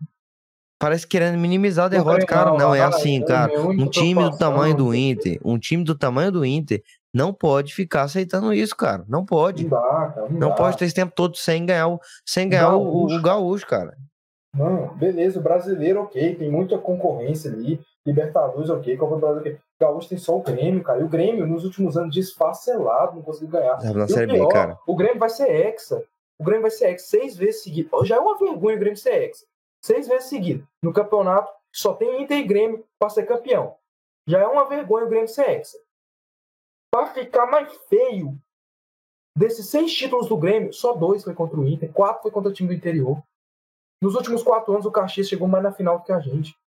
Parece querendo minimizar a derrota, Não, cara. Não, é cara, assim, é cara. Um time do tamanho do né? Inter, um time do tamanho do Inter, não pode ficar aceitando isso, cara. Não pode. Não dá, cara. Não, Não pode ter esse tempo todo sem ganhar o, sem ganhar o, o gaúcho, cara. Não, beleza, o brasileiro, ok, tem muita concorrência ali. Libertadores, ok, Copa do Brasil, ok. Gaúcho tem só o Grêmio, cara. E o Grêmio, nos últimos anos, desfacelado, não conseguiu ganhar. Sabe, na o Série B, pior, cara. O Grêmio vai ser hexa. O Grêmio vai ser hexa seis vezes seguidas. Já é uma vergonha o Grêmio ser hexa. Seis vezes seguidas. No campeonato, só tem Inter e Grêmio para ser campeão. Já é uma vergonha o Grêmio ser hexa. Para ficar mais feio, desses seis títulos do Grêmio, só dois foi contra o Inter, quatro foi contra o time do interior. Nos últimos quatro anos, o Caxias chegou mais na final do que a gente.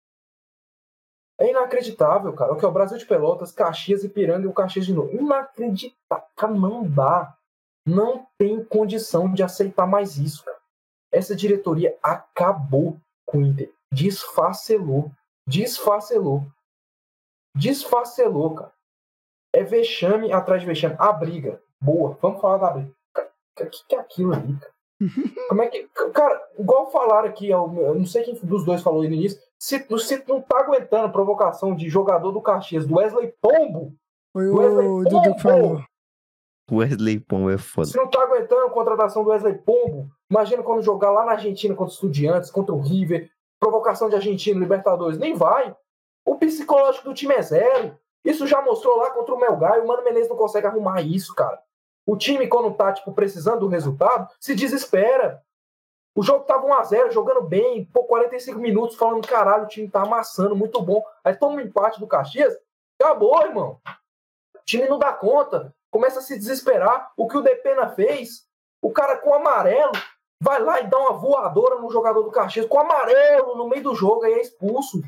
É inacreditável, cara. O que é o Brasil de Pelotas, Caxias e Piranga e o Caxias de novo. Inacreditável. Não dá. Não tem condição de aceitar mais isso, cara. Essa diretoria acabou com o Inter. Desfacelou. Desfacelou. Desfacelou, cara. É vexame atrás de vexame. A briga. Boa. Vamos falar da briga. O que é aquilo ali, cara? Como é que. Cara, igual falaram aqui, eu não sei quem dos dois falou aí no início. Se, se não tá aguentando a provocação de jogador do Caxias, do Wesley Pombo, Foi Wesley o Dudu que falou. Wesley Pom é foda. se não tá aguentando a contratação do Wesley Pombo, imagina quando jogar lá na Argentina contra os Estudiantes, contra o River, provocação de Argentina, Libertadores, nem vai. O psicológico do time é zero. Isso já mostrou lá contra o Melgar e o Mano Menezes não consegue arrumar isso, cara. O time, quando tá, tipo, precisando do resultado, se desespera. O jogo tava 1x0, jogando bem, por 45 minutos, falando, caralho, o time tá amassando, muito bom. Aí toma um empate do Caxias, acabou, irmão. O time não dá conta, começa a se desesperar. O que o Depena fez, o cara com amarelo, vai lá e dá uma voadora no jogador do Caxias, com amarelo no meio do jogo, aí é expulso.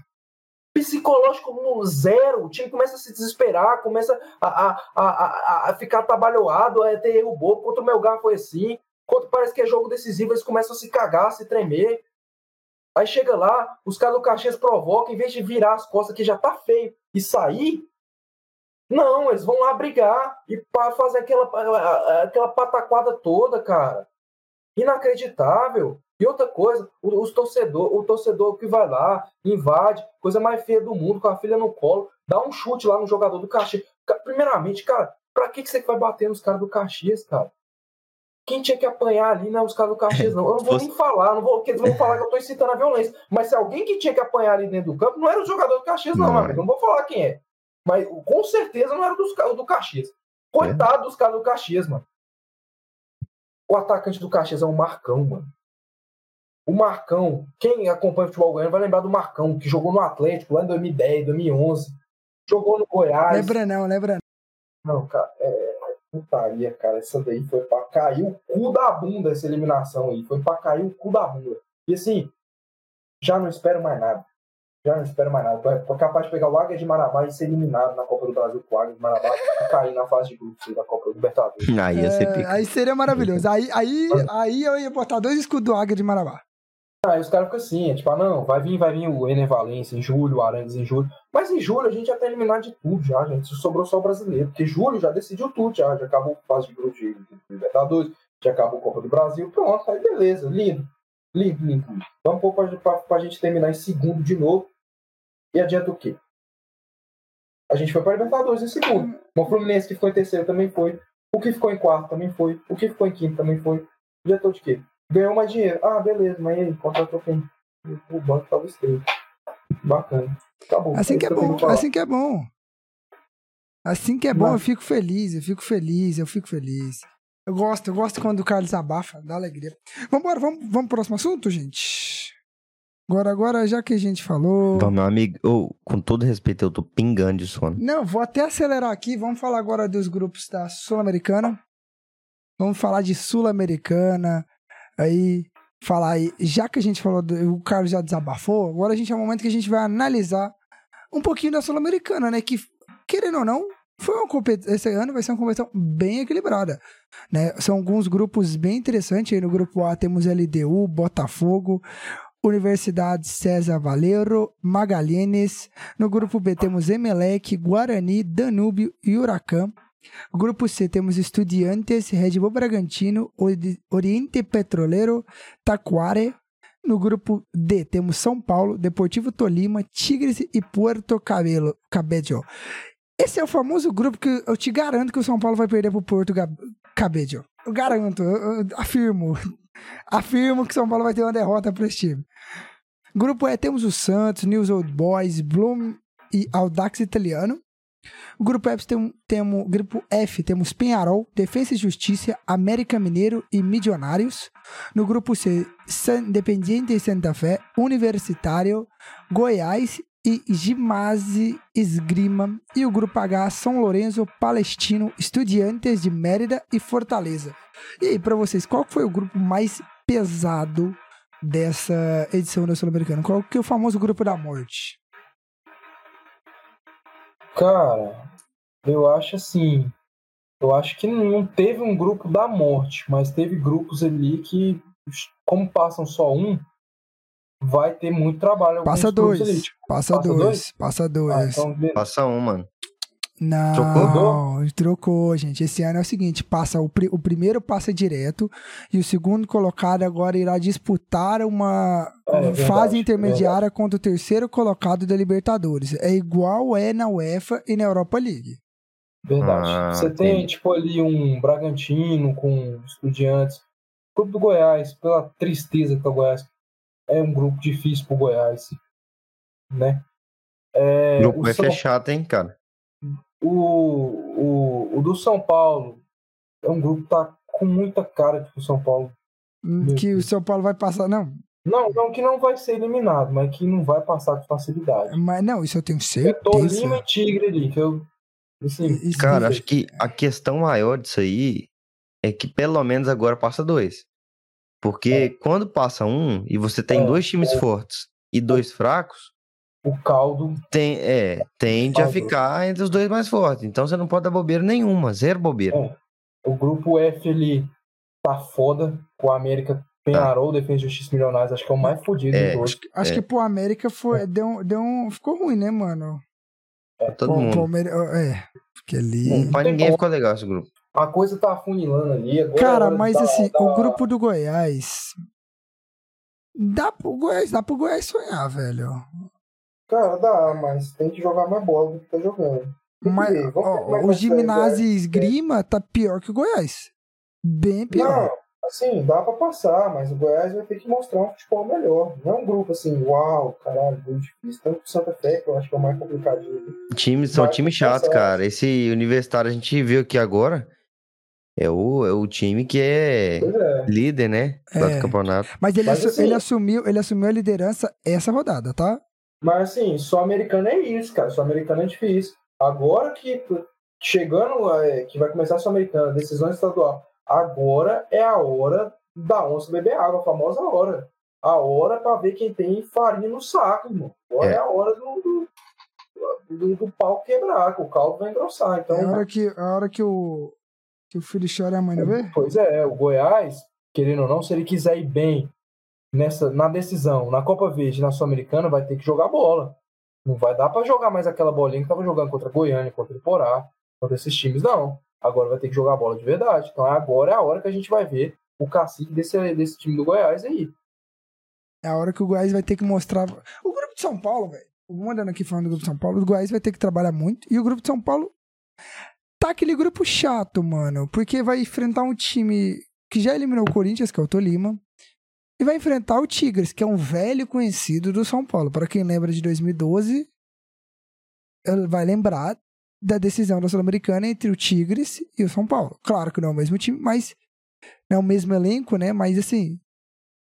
Psicológico zero, o time começa a se desesperar, começa a, a, a, a, ficar trabalhoado, a ter erro bobo. Contra o Melgar foi assim. Quando parece que é jogo decisivo, eles começam a se cagar, a se tremer. Aí chega lá, os caras do Caxias provocam, em vez de virar as costas, que já tá feio, e sair, não, eles vão lá brigar e fazer aquela, aquela pataquada toda, cara. Inacreditável. E outra coisa, o- os torcedor, o torcedor que vai lá, invade, coisa mais feia do mundo, com a filha no colo, dá um chute lá no jogador do Caxias. Ca- Primeiramente, cara, pra que, que você vai bater nos caras do Caxias, cara? Quem tinha que apanhar ali não é os caras do Caxias, não. Eu não vou Você- nem falar, não vou, porque eles vão falar que eu tô incitando a violência. Mas se alguém que tinha que apanhar ali dentro do campo, não era o jogador do Caxias, não, Não. amigo. Não vou falar quem é. Mas com certeza não era dos, do Caxias. Coitado dos caras do Caxias, mano. O atacante do Caxias é o Marcão, mano. O Marcão, quem acompanha o futebol goiano vai lembrar do Marcão, que jogou no Atlético lá em 2010, 2011. Jogou no Goiás. Lembra não, lembra Não, cara, é putaria, cara. Essa daí foi pra cair o cu da bunda, essa eliminação aí. Foi pra cair o cu da bunda. E assim, já não espero mais nada. Já não espero mais nada. Tô capaz de pegar o Águia de Marabá e ser eliminado na Copa do Brasil com o Águia de Marabá e cair na fase de grupos da Copa do Libertadores. Aí ia ser É, aí seria maravilhoso. Aí, aí, aí eu ia botar dois escudos do Águia de Marabá. Aí os caras ficam assim, é tipo, ah, não, vai vir, vai vir o Ener Valencia em julho, o Arangues em julho. Mas em julho a gente já tá de tudo já, gente. Sobrou só o brasileiro. Porque julho já decidiu tudo, já. Já acabou a fase de grupo de Libertadores, já acabou a Copa do Brasil. Pronto, aí beleza, lindo. Lindo, lindo. Vamos pôr pra, pra, pra gente terminar em segundo de novo. E adianta o quê? A gente foi pra Libertadores em segundo. O Fluminense que ficou em terceiro também foi. O que ficou em quarto também foi. O que ficou em quinto também foi. Adiantou de quê? Ganhou mais dinheiro. Ah, beleza, mas aí? Contratou quem? O banco tava estreito. Bacana. Acabou. Assim É que é eu bom, falar. assim que é bom. Assim que é bom, Não. eu fico feliz, eu fico feliz, eu fico feliz. Eu gosto, eu gosto quando o Carlos abafa, dá alegria. Vambora, vamos, vamos pro próximo assunto, gente? Agora, agora, já que a gente falou. Vamos, meu amigo. Ô, com todo respeito, eu tô pingando de sono. Não, vou até acelerar aqui. Vamos falar agora dos grupos da Sul-Americana. Vamos falar de Sul-Americana. Aí, falar aí. Já que a gente falou, do, o Carlos já desabafou, agora a gente é o momento que a gente vai analisar um pouquinho da Sul-Americana, né? Que, querendo ou não, foi uma competição. Esse ano vai ser uma competição bem equilibrada. Né? São alguns grupos bem interessantes. Aí no grupo A temos LDU, Botafogo, Universidade César Valero, Magalhães. No grupo B temos Emelec, Guarani, Danúbio e Huracan. Grupo C temos Estudiantes, Red Bull Bragantino, Ori- Oriente Petroleiro, Taquare. No grupo D temos São Paulo, Deportivo Tolima, Tigres e Puerto Cabelo, Cabello. Esse é o famoso grupo que eu te garanto que o São Paulo vai perder pro Porto Cabello. Eu garanto, eu, eu afirmo. Afirmo que o São Paulo vai ter uma derrota para esse time. Grupo E temos o Santos, News Old Boys, Bloom e Audax Italiano. Grupo F tem, grupo F temos Penharol, Defesa e Justiça, América Mineiro e Milionários. No grupo C, San Independiente e Santa Fé, Universitário, Goiás e Gimase Esgrima. E o grupo H, São Lourenço, Palestino, Estudiantes de Mérida e Fortaleza. E aí, pra vocês, qual foi o grupo mais pesado dessa edição da Sul-Americana? Qual que é o famoso grupo da morte? Cara, eu acho assim. Eu acho que não teve um grupo da morte, mas teve grupos ali que, como passam só um, vai ter muito trabalho. Passa dois. ali, tipo, Passa, passa dois. dois? Passa dois. ah, então. Passa um, mano. Não, Trocou? trocou, gente. Esse ano é o seguinte: passa o, pri- o primeiro passa direto e o segundo colocado agora irá disputar uma É, verdade, fase intermediária contra o terceiro colocado da Libertadores. É igual é na UEFA e na Europa League. Verdade. Ah, Você tem, entendi. tipo, ali um Bragantino com estudiantes. O grupo do Goiás, pela tristeza que é o Goiás, é um grupo difícil pro Goiás, né? É, Grupo o, F São, é chato, hein, cara? O, o, o do São Paulo é um grupo que tá com muita cara de que o São Paulo. Hum, Que o São Paulo vai passar. Não, Não, não que não vai ser eliminado, mas que não vai passar com facilidade. mas não, isso eu tenho É Tolima certeza. e Tigre ali, que eu. Assim, Cara, acho que a questão maior disso aí é que pelo menos agora passa dois. Porque quando passa um e você tem É, dois times fortes e dois fracos, o caldo. tem, é, tende a ficar entre os dois mais fortes. Então você não pode dar bobeira nenhuma, zero bobeira. É. O grupo F ali tá foda. Com a América Penarol, Defesa e Justiça Milionários, acho que é o mais fodido É, dos dois. Acho É. que pro América foi, deu, um- deu um. Ficou ruim, né, mano? Pra todo Pô, mundo. É, porque ali. Pra tem ninguém ficou legal esse grupo. A coisa tá afunilando ali. Agora é Cara, de mas dar- assim, dar- o grupo do Goiás. Dá pro Goiás, dá pro Goiás sonhar, velho. Cara, dá, mas tem que jogar mais bola do que tá jogando. Mas ver, é ó, que o Gimnasia. Esgrima tá pior que o Goiás. Bem pior. Não, assim, dá pra passar, mas o Goiás vai ter que mostrar um futebol melhor. Não é um grupo assim, uau, caralho, muito difícil. Tanto que o Santa Fé, que eu acho que é o mais complicadinho. Times, são times chatos, cara. Esse universitário a gente viu aqui agora é o, é o time que é é. líder, né? Do É. campeonato. Mas, ele, Mas assu- assim- ele assumiu, ele assumiu a liderança essa rodada, tá? Mas assim, só americano é isso, cara. Só americano é difícil. Agora que chegando, é, que vai começar a Sul-Americana, decisão estadual, agora é a hora da onça beber água, a famosa hora. A hora pra ver quem tem farinha no saco, irmão. Agora é, É. a hora do, do, do, do pau quebrar, que o caldo vai engrossar. Então, É a hora que, a hora que o, que o filho chora e a mãe não vê? Pois é, o Goiás, querendo ou não, se ele quiser ir bem nessa, na decisão, na Copa Verde, na Sul-Americana, vai ter que jogar bola. Não vai dar pra jogar mais aquela bolinha que tava jogando contra Goiânia, contra o Porá, contra esses times, não. Agora vai ter que jogar bola de verdade. Então agora é a hora que a gente vai ver o cacique desse, desse time do Goiás aí. É a hora que o Goiás vai ter que mostrar. O grupo de São Paulo, velho. Mandando aqui falando do grupo de São Paulo, o Goiás vai ter que trabalhar muito. E o grupo de São Paulo tá aquele grupo chato, mano. Porque vai enfrentar um time que já eliminou o Corinthians, que é o Tolima. E vai enfrentar o Tigres, que é um velho conhecido do São Paulo. Para quem lembra de 2012, ele vai lembrar da decisão da Sul-Americana entre o Tigres e o São Paulo. Claro que não é o mesmo time, mas não é o mesmo elenco, né? Mas assim,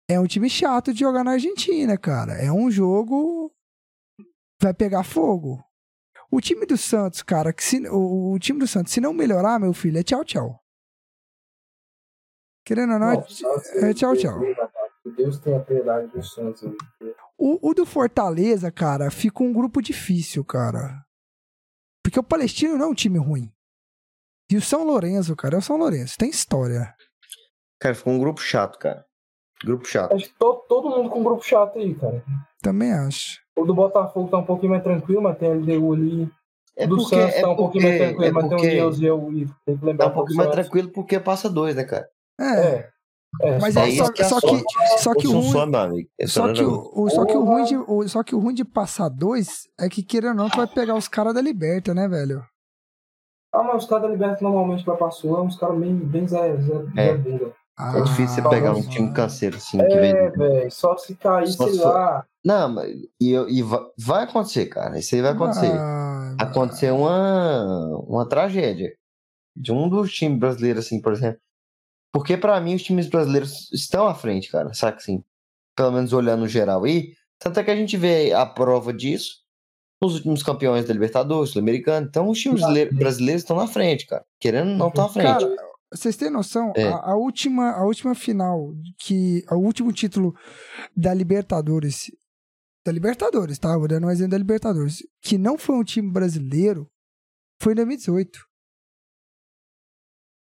é um time chato de jogar na Argentina, cara. É um jogo. Vai pegar fogo. O time do Santos, cara, que se, o, o time do Santos, se não melhorar, meu filho, é tchau, tchau. Querendo ou não, é- é tchau, tchau. Deus tenha piedade do Santos. aí. O, o do Fortaleza, cara, fica um grupo difícil, cara. Porque o Palestino não é um time ruim. E o São Lourenço, cara, é o São Lourenço. Tem história. Cara, ficou um grupo chato, cara. Grupo chato. Acho que to- todo mundo com um grupo chato aí, cara. Também acho. O do Botafogo tá um pouquinho mais tranquilo, mas tem a LDU ali. É O do porque, Santos é tá um pouquinho mais tranquilo, é mas tem porque o Deus e eu e tem que lembrar tá um pouquinho mais tranquilo porque passa dois, né, cara? É. É. é Mas só é isso só, que é só que, só que o ruim. só. É Só que, o, só, que o ruim de, o, só que o ruim de passar dois é que, queira ou não, tu vai pegar os caras da Liberta, né, velho? Ah, mas os caras da Liberta normalmente vai pra Sul, é uns caras bem, bem Zé, Zé, É. Zé Bunda. É difícil você Ah, pegar um time canseiro, assim, que É, vem. velho, só se cair, Só sei se for- lá. Não, mas e, e va- vai acontecer, cara. Isso aí vai acontecer. Ah, Acontecer uma, uma tragédia de um dos times brasileiros, assim, por exemplo. Porque pra mim os times brasileiros estão à frente, cara. Saca assim? Pelo menos olhando no geral aí. Tanto é que a gente vê a prova disso nos últimos campeões da Libertadores, Sul-Americano. Então os times brasileiros- estão na frente, cara. Querendo ou não estão à frente. Cara, vocês têm noção? É. A, a última, a última final, que o último título da Libertadores, da Libertadores, tá? Vou dando um exemplo da Libertadores, que não foi um time brasileiro, foi em 2018.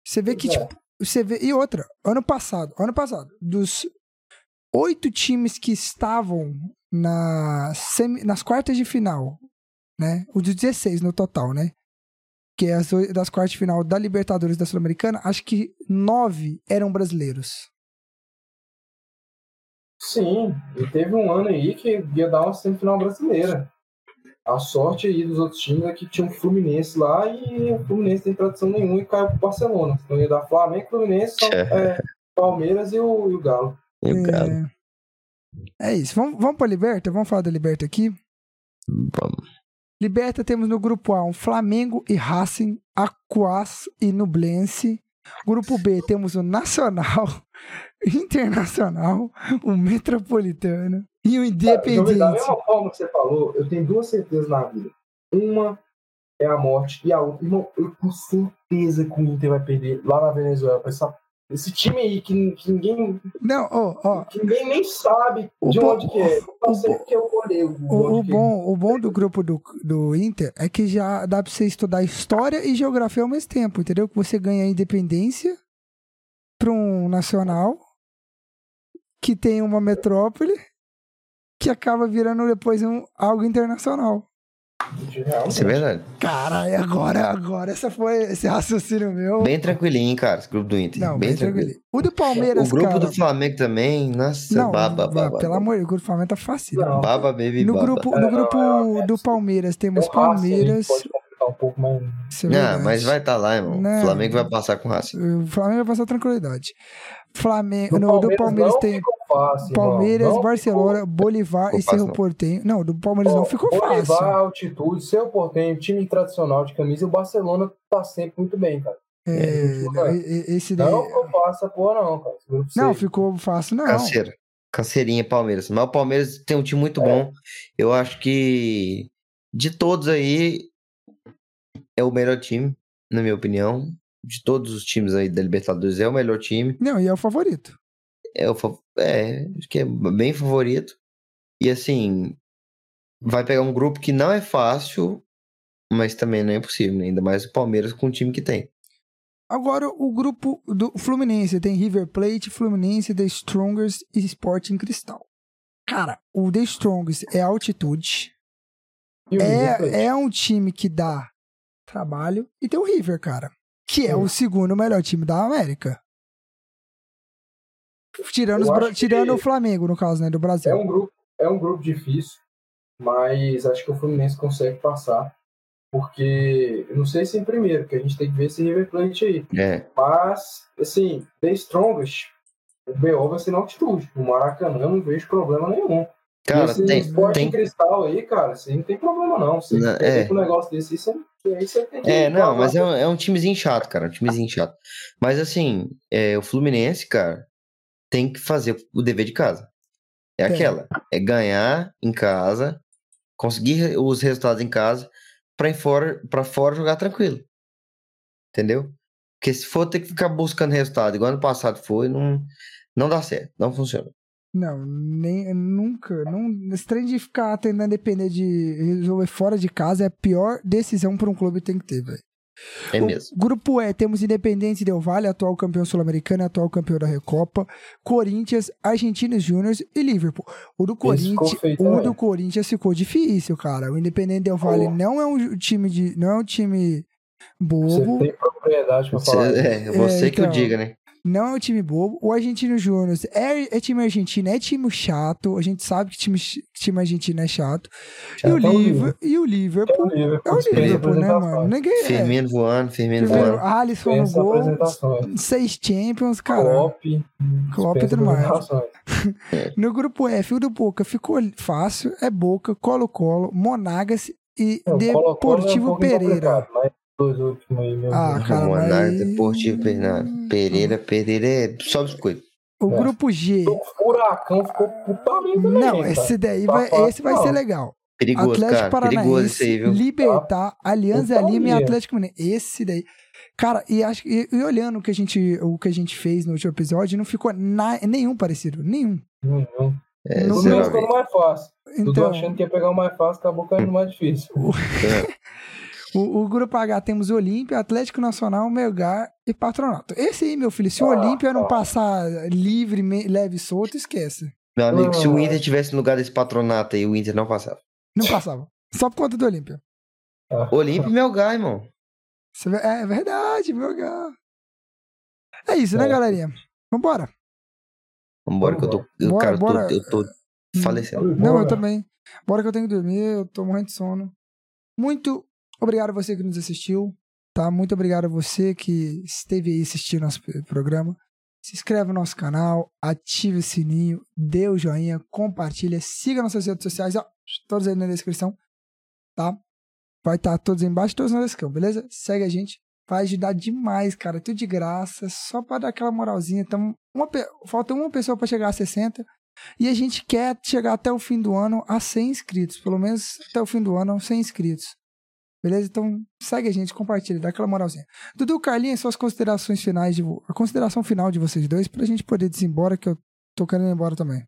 Você vê que, é. tipo, você vê. E outra, ano passado, ano passado, dos oito times que estavam na semi- nas quartas de final, né? Os 16 no total, né? que é as das quartas de final da Libertadores da Sul-Americana, acho que nove eram brasileiros. Sim, e teve um ano aí que ia dar uma semifinal brasileira. A sorte aí dos outros times é que tinha um Fluminense lá e o Fluminense tem tradição nenhuma e caiu pro Barcelona. Então ia dar Flamengo, Fluminense, São- é, Palmeiras e o, e o Galo. E o cara, É, é isso. Vamos, vamos pra Liberta? Vamos falar da Liberta aqui? vamos. Liberta temos no grupo A um Flamengo e Racing, Acuás e Nublense. Grupo B temos o Nacional, Internacional, o Metropolitano e o Independente. da mesma forma que você falou, eu tenho duas certezas na vida. Uma é a morte e a outra, irmão, eu tenho certeza que o Inter vai perder lá na Venezuela. pra Essa, esse time aí que, que ninguém, Não, ó, ó, que ninguém nem sabe O de bom- onde que é. Eu o não sei bom- porque eu olhei o, O, que é. bom, o bom do grupo do, do Inter é que já dá pra você estudar história e geografia ao mesmo tempo, entendeu? Que você ganha independência pra um nacional que tem uma metrópole que acaba virando depois um, algo internacional. Isso é verdade. Caralho, agora, agora, essa foi esse raciocínio meu. Bem tranquilinho, hein, cara, esse grupo do Inter. não, bem, bem tranquilo. tranquilo. O do Palmeiras, O grupo cara. do Flamengo também, nossa, não, baba, baba. pelo amor de Deus, o grupo do Flamengo tá fácil. Não. Baba, baby, No baba. grupo, no grupo é, é, do. Palmeiras temos Palmeiras. Um pouco, mas Isso é Não, mas vai estar lá, irmão. Não. O Flamengo vai passar com o Racing. O Flamengo vai passar tranquilidade. Flamengo, do no, do Palmeiras, Palmeiras não tem ficou fácil. Palmeiras, Não Barcelona, Bolivar ficou e Cerro não. Portenho. Não, do Palmeiras não ficou Bolivar, fácil. altitude, seu portenho, time tradicional de camisa, e o Barcelona tá sempre muito bem, cara. É, ficou não, fácil. e- e- esse daí. Não ficou fácil porra, não, cara. Não, C. ficou fácil, não. Canseira. Canseirinha Palmeiras. Mas o Palmeiras tem um time muito bom. Eu acho que de todos aí é o melhor time, na minha opinião. De todos os times aí da Libertadores é o melhor time. Não, e é o favorito. É, o, fa- é, acho que é bem favorito. E assim, vai pegar um grupo que não é fácil, mas também não é impossível, né? ainda mais o Palmeiras com o time que tem. Agora, o grupo do Fluminense tem River Plate, Fluminense, The Strongers e Sporting Cristal. Cara, o The Strongers é altitude. É, é um time que dá trabalho. E tem o River, cara. Que é o segundo melhor time da América. Tirando, os que- tirando o Flamengo, no caso, né? Do Brasil. É um grupo, é um grupo difícil, mas acho que o Fluminense consegue passar. Porque, eu não sei se em primeiro, porque a gente tem que ver esse River Plate aí. É, Mas, assim, The Strongest, o BO vai ser na altitude. No Maracanã eu não vejo problema nenhum. Cara, esse tem, esporte tem em cristal aí, cara, você não tem problema não. Você Não, tem é. um negócio desse, aí você, aí você tem que. É, não, mas é um, é um timezinho chato, cara. Um timezinho chato. Mas assim, é, o Fluminense, cara, tem que fazer o dever de casa. É Tem. aquela, é ganhar em casa, conseguir os resultados em casa, pra ir fora, para fora jogar tranquilo. Entendeu? Porque se for ter que ficar buscando resultado, igual ano passado foi, não, não dá certo, não funciona. Não, nem, nunca. Não, esse trem de ficar tentando depender de resolver fora de casa é a pior decisão para um clube tem que ter, velho. É O mesmo. Grupo E, temos Independente Del Valle, atual campeão sul-americano e atual campeão da Recopa, Corinthians, Argentinos Júnior e Liverpool. O do Corinthians, o do Corinthians ficou difícil, cara. O Independente Del Valle Pô. não é um time de, não é um time Você bobo, tem propriedade pra Você, falar. isso. é, você que então. o diga, né? Não é um time bobo. O Argentino Júnior é, é time argentino, é time chato. A gente sabe que time, time argentino é chato. E o, é o Liver, e o É o Liverpool Liverpool. é o Liverpool, né, mano? Ninguém é. Firmino voando, Firmino voando. Alisson no gol, seis Champions, cara. Klopp. Klopp e tudo mais. No grupo F, o do Boca ficou fácil, é Boca, Colo-Colo, Monagas e É, o Colo-Colo é um Deportivo Pereira. Mas dois últimos aí, meu Ah, Deus. cara, Monar, mas- Deportivo, Pereira, Pereira, Pereira é só biscoito. O É. grupo G. O furacão ficou putaria também. Não, cara. esse daí Tá vai, fácil, esse vai não. ser legal. Perigoso, Atlético cara. Perigoso isso Paranaense, aí, viu? Libertar, Aliança Putaria. Lima e Atlético Mineiro. Esse daí. Cara, e, acho, e, e olhando o que, a gente, o que a gente fez no último episódio, não ficou na- nenhum parecido. Nenhum. Hum, hum. É, No O meu ficou mais fácil. Tudo Então, achando que ia pegar o mais fácil, acabou caindo mais difícil. o, o grupo H temos Olímpia, Atlético Nacional, Melgar e Patronato. Esse aí, meu filho, se o Ah, Olímpia não ah. passar livre, me- leve e solto, esquece. Meu amigo, se o Ah. Inter tivesse no lugar desse patronato aí, o Inter não passava. Não passava. Só por conta do Olímpia. Olímpio e Melgar, irmão. É é verdade, Melgar. É isso, né, É. galerinha? Vambora. Vambora, que eu tô. Eu, Bora, cara, eu tô, bora. eu tô falecendo. Não, eu também. Bora que eu tenho que dormir, eu tô morrendo de sono. Muito obrigado a você que nos assistiu, tá? Muito obrigado a você que esteve aí assistindo nosso programa. Se inscreve no nosso canal, ative o sininho, dê o joinha, compartilha, siga nossas redes sociais, ó, todas aí na descrição, tá? Vai estar todos aí embaixo, todos na descrição, beleza? Segue a gente, vai ajudar demais, cara, tudo de graça, só pra dar aquela moralzinha. Tamo uma, falta uma pessoa pra chegar a 60. E a gente quer chegar até o fim do ano a 100 inscritos. Pelo menos até o fim do ano, 100 inscritos. Beleza? Então segue a gente, compartilha, dá aquela moralzinha. Dudu, Carlinhos, suas considerações finais, de, a consideração final de vocês dois, pra gente poder desembora, que eu tô querendo ir embora também.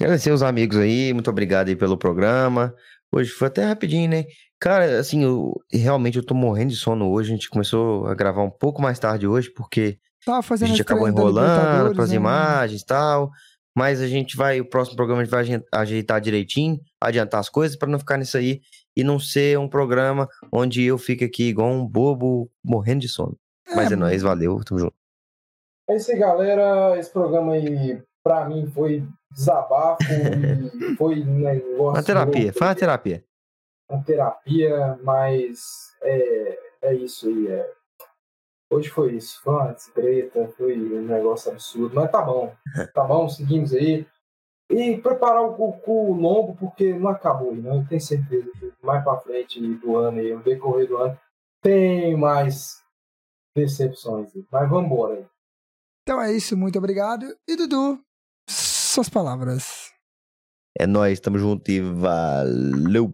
Agradecer os amigos aí, muito obrigado aí pelo programa. Hoje foi até rapidinho, né? Cara, assim, eu, realmente eu tô morrendo de sono hoje. A gente começou a gravar um pouco mais tarde hoje, porque Tava a fazendo gente esse acabou enrolando Libertadores, pras né? imagens e tal. Mas a gente vai, o próximo programa a gente vai ajeitar direitinho, adiantar as coisas pra não ficar nisso aí e não ser um programa onde eu fico aqui igual um bobo morrendo de sono. Mas é, nóis, valeu, tamo junto. É isso aí, galera. Esse programa aí, pra mim, foi desabafo e foi um negócio. Uma terapia, louco, foi uma terapia. uma terapia, mas é, é isso aí. É. Hoje foi isso. Foi uma treta, foi um negócio absurdo. Mas tá bom. Tá bom, seguimos aí. E preparar o, o, o lombo, porque não acabou não. Eu tenho certeza que mais pra frente do ano aí, no decorrer do ano, tem mais decepções. Mas vamos embora aí. Então é isso, muito obrigado. E Dudu, suas palavras. É nóis, tamo junto e valeu!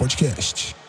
Podcast.